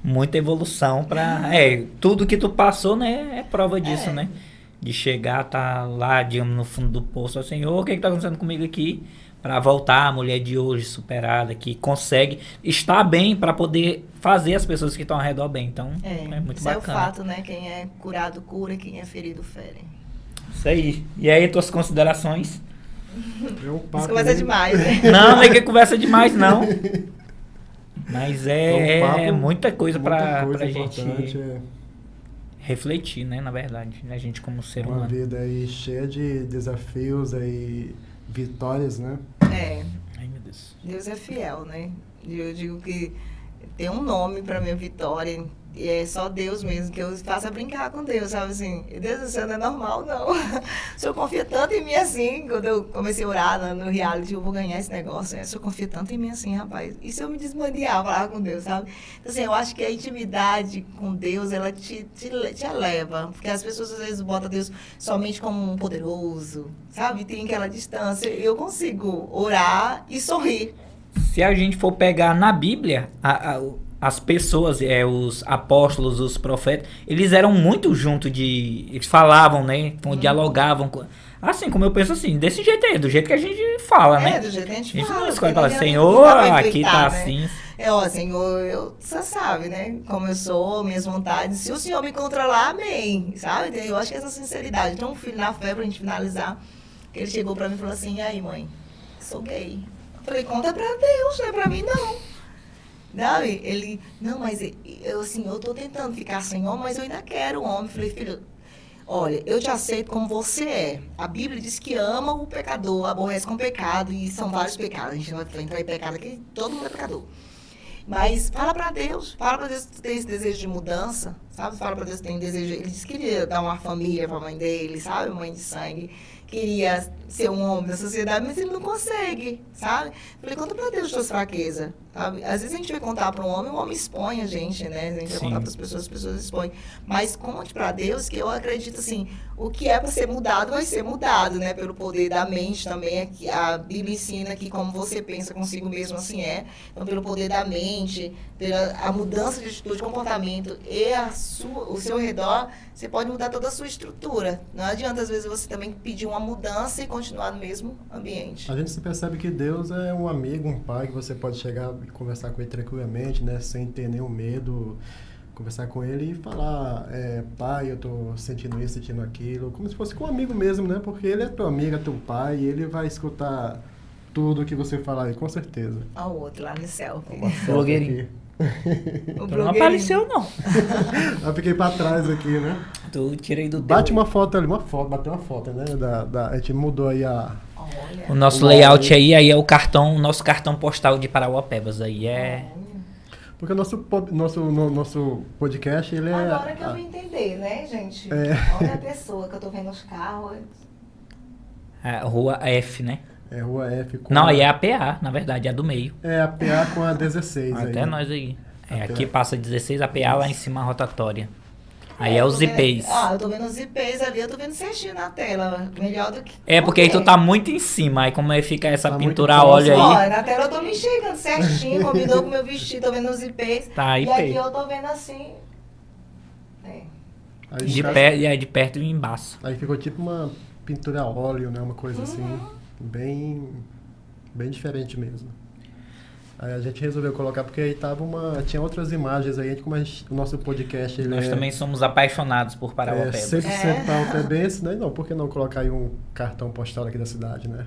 muita evolução para (laughs) é tudo que tu passou né é prova disso É. né de chegar tá lá digamos no fundo do poço assim o que que tá acontecendo comigo aqui para voltar a mulher de hoje superada que consegue estar bem para poder fazer as pessoas que estão ao redor bem então É, é, muito isso é o bacana fato, né? Quem é curado cura, quem é ferido fere. isso aí e aí tuas considerações um Isso bem- demais, né? não (laughs) não é que conversa demais não (laughs) mas é, um papo, é muita coisa para pra gente importante, é refletir, né, na verdade, né, a gente como ser uma humano. vida aí cheia de desafios aí, vitórias, né? É, Ai, meu Deus. Deus é fiel, né? E Eu digo que tem um nome para minha vitória e é só Deus mesmo que eu faça brincar com Deus, sabe assim? Deus do céu não é normal, não. (laughs) O senhor confia tanto em mim assim, quando eu comecei a orar no- reality, eu vou ganhar esse negócio. né? O senhor confia tanto em mim assim, rapaz. E se eu me desmandear, falar com Deus, sabe? Então, assim, eu acho que a intimidade com Deus, ela te, te, te eleva. Porque as pessoas às vezes botam Deus somente como um poderoso, sabe? Tem aquela distância. Eu consigo orar e sorrir. Se a gente for pegar na Bíblia, a- a- as pessoas, é, os apóstolos, os profetas, eles eram muito junto de. Eles falavam, né? com- Dialogavam. Com, assim, como eu penso assim, desse jeito aí, do jeito que a gente fala, É, né? do jeito que a A gente gente fala. não escolhe não Senhor, aqui tá né? assim. É, ó, Senhor, eu, você sabe, né? Como eu sou, minhas vontades. Se o Senhor me controlar, amém. Sabe? Então, Eu acho que essa sinceridade. Então, um filho na fé, pra gente finalizar, que ele chegou pra mim e falou assim: e aí, mãe, sou gay. Eu falei: conta pra Deus, não é pra mim, não. Sabe? Ele, não, mas eu, assim, eu tô tentando ficar sem homem, mas eu ainda quero homem. Eu falei: filho. Olha, eu te aceito como você é. A Bíblia diz que ama o pecador, aborrece com o pecado, e são vários pecados. A gente não vai entrar em pecado aqui, todo mundo é pecador. Mas fala pra Deus, fala pra Deus que tem esse desejo de mudança, sabe? Fala pra Deus que tem desejo. Ele disse que queria dar uma família pra mãe dele, sabe? Mãe de sangue. Queria ser um homem da sociedade, mas ele não consegue, sabe? Falei, conta pra Deus as tuas fraquezas, sabe? Às vezes a gente vai contar pra um homem, o homem expõe a gente, né? A gente vai Sim. contar pras pessoas, as pessoas expõem. Mas conte pra Deus que eu acredito assim, o que é para ser mudado vai ser mudado, né? Pelo poder da mente também. A Bíblia ensina que como você pensa consigo mesmo, assim é. Então, pelo poder da mente, pela a mudança de atitude, comportamento e a sua, o seu redor, você pode mudar toda a sua estrutura. Não adianta, às vezes, você também pedir uma mudança e continuar no mesmo ambiente. A gente se percebe que Deus é um amigo, um pai que você pode chegar e conversar com ele tranquilamente, né? Sem ter nenhum medo. Conversar com ele e falar, é, pai, eu tô sentindo isso, sentindo aquilo. Como se fosse com um amigo mesmo, né? Porque ele é teu amigo, é teu pai, e ele vai escutar tudo que você falar aí, com certeza. Ao outro, lá no céu. Blogueirinho. (laughs) O Tu não apareceu, não. (laughs) Eu fiquei pra trás aqui, né? Tu tirei do Bate uma foto ali, uma foto, bateu uma foto, né? Da, da, a gente mudou aí a. Olha. O nosso Uau. layout aí, aí é o cartão, o nosso cartão postal de Parauapebas aí é... Porque o nosso, nosso, no- nosso podcast, ele é. Agora que eu vim entender, né, gente? É. Olha a pessoa que eu tô vendo os carros. a rua F, né? É Rua F com. Não, a- aí é a PA, na verdade, é a do meio. É a PA com a 16 Até aí. nós aí. É, aqui passa 16, a PA lá em cima a rotatória. Aí é, eu os IPs. Ah, eu tô vendo os IPs ali, eu tô vendo certinho na tela. Melhor do que. É porque aí tu tá muito em cima, aí como é fica essa Tá pintura a óleo aí, Ó, na tela eu tô me enxergando certinho, combinou com o meu vestido, tô vendo os IPs. tá E aqui IP. eu tô vendo assim. É. Aí, De, e aí de perto e embaixo. aí ficou tipo uma pintura a óleo, né? Uma coisa assim. Bem. Bem diferente mesmo. Aí a gente resolveu colocar porque aí tava uma. Tinha outras imagens aí, como a gente- o nosso podcast ele Nós é, também somos apaixonados por é Parauapebas. 100% É. parauapebense, né? Não, por que não colocar aí um cartão postal aqui da cidade, né?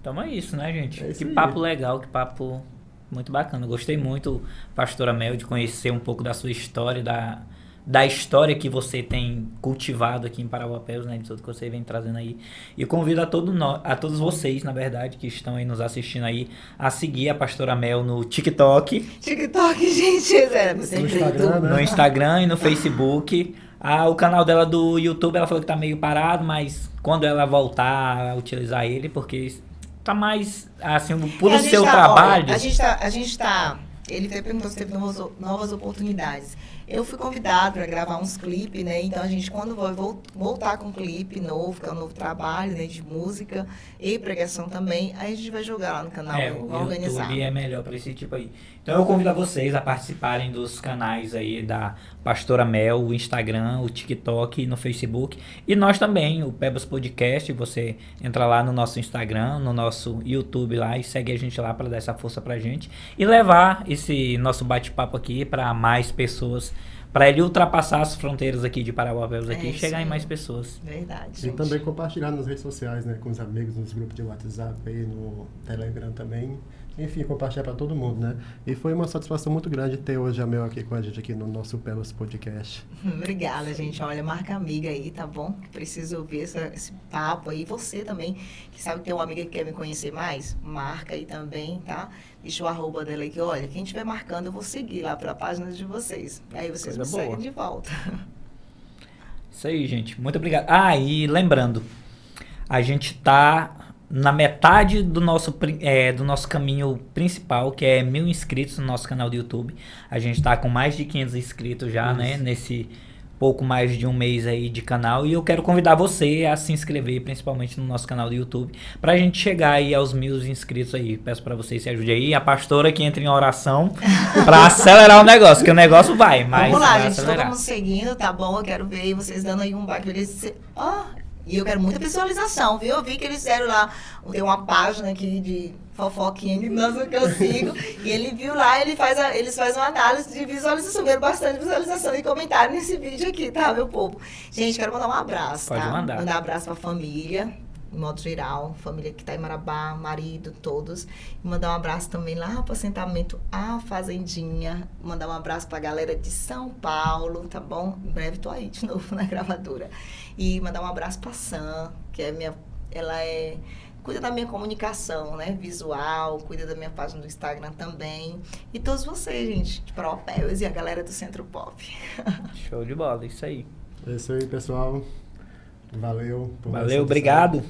Então é isso, né, gente? É isso que aí. papo legal, que papo muito bacana. Gostei muito, pastora Mel, de conhecer um pouco da sua história, da, da história que você tem cultivado aqui em Parauapebas, né? De tudo que você vem trazendo aí. E eu convido a, todo no, a todos vocês, na verdade, que estão aí nos assistindo aí, a seguir a pastora Mel no TikTok, TikTok, (laughs) gente, é No Instagram, né? no Instagram e no Facebook. Ah, o canal dela do YouTube, ela falou que tá meio parado, mas quando ela voltar a utilizar ele, porque tá mais, assim, por E o a gente seu tá- trabalho. olha, a gente tá. A gente tá ele até perguntou se teve novas, novas oportunidades. Eu fui convidado para gravar uns clipes, né? Então a gente, quando vai vol- voltar com um clipe novo, que é um novo trabalho, né? De música e pregação também, aí a gente vai jogar lá no canal, É, vai o organizar. YouTube é melhor pra esse tipo aí. Então eu convido a vocês a participarem dos canais aí da Pastora Mel, o Instagram, o TikTok no Facebook. E nós também, o Pebas Podcast, você entra lá no nosso Instagram, no nosso YouTube lá e segue a gente lá para dar essa força pra gente e levar esse nosso bate-papo aqui para mais pessoas para ele ultrapassar as fronteiras aqui de Parauapebas aqui É e chegar em mais pessoas. Verdade, E gente. também compartilhar nas redes sociais, né? Com os amigos, nos grupos de WhatsApp, aí no Telegram também. Enfim, compartilhar para todo mundo, né? E foi uma satisfação muito grande ter hoje a Mel aqui com a gente aqui no nosso Pelos Podcast. (laughs) Obrigada, gente. Olha, marca amiga aí, tá bom? Preciso ouvir essa- esse papo aí. Você também, que sabe que tem uma amiga que quer me conhecer mais, marca aí também, tá? Deixa o arroba dela aí que, olha, quem estiver marcando, eu vou seguir lá pra página de vocês. Aí vocês Coisa me boa. seguem de volta. Isso aí, gente. Muito obrigado. Ah, e lembrando, a gente tá na metade do nosso, é, do nosso caminho principal, que é mil inscritos no nosso canal do YouTube. A gente tá com mais de 500 inscritos já, né? Nesse pouco mais de um mês aí de canal. E eu quero convidar você a se inscrever, principalmente no nosso canal do YouTube, pra gente chegar aí aos mil inscritos aí. Peço pra vocês se ajudem aí. A pastora que entra em oração (laughs) pra acelerar o negócio, que o negócio vai, mas Vamos lá, gente. Todo acelerar. mundo seguindo, tá bom? Eu quero ver vocês dando aí um baque. Ó, e eu quero muita visualização, viu? Eu vi que eles fizeram lá, tem uma página aqui de fofoquinha que nossa, que eu sigo. (laughs) e ele viu lá, ele faz a- eles fazem uma análise de visualização. Viram bastante visualização e comentário nesse vídeo aqui, tá, meu povo? Gente, quero mandar um abraço, Pode tá? mandar. Mandar um abraço pra família. Em modo geral, família que tá em Marabá, marido, todos. E mandar um abraço também lá pro assentamento A Fazendinha. Mandar um abraço pra galera de São Paulo, tá bom? Em breve tô aí de (laughs) novo na gravadora. E mandar um abraço pra Sam, que é minha. Ela é. Cuida da minha comunicação, né? Visual, cuida da minha página do Instagram também. E todos vocês, gente, de Propéus e a galera do Centro Pop. (laughs) Show de bola, isso aí. É isso aí, pessoal. Valeu. Valeu, obrigado.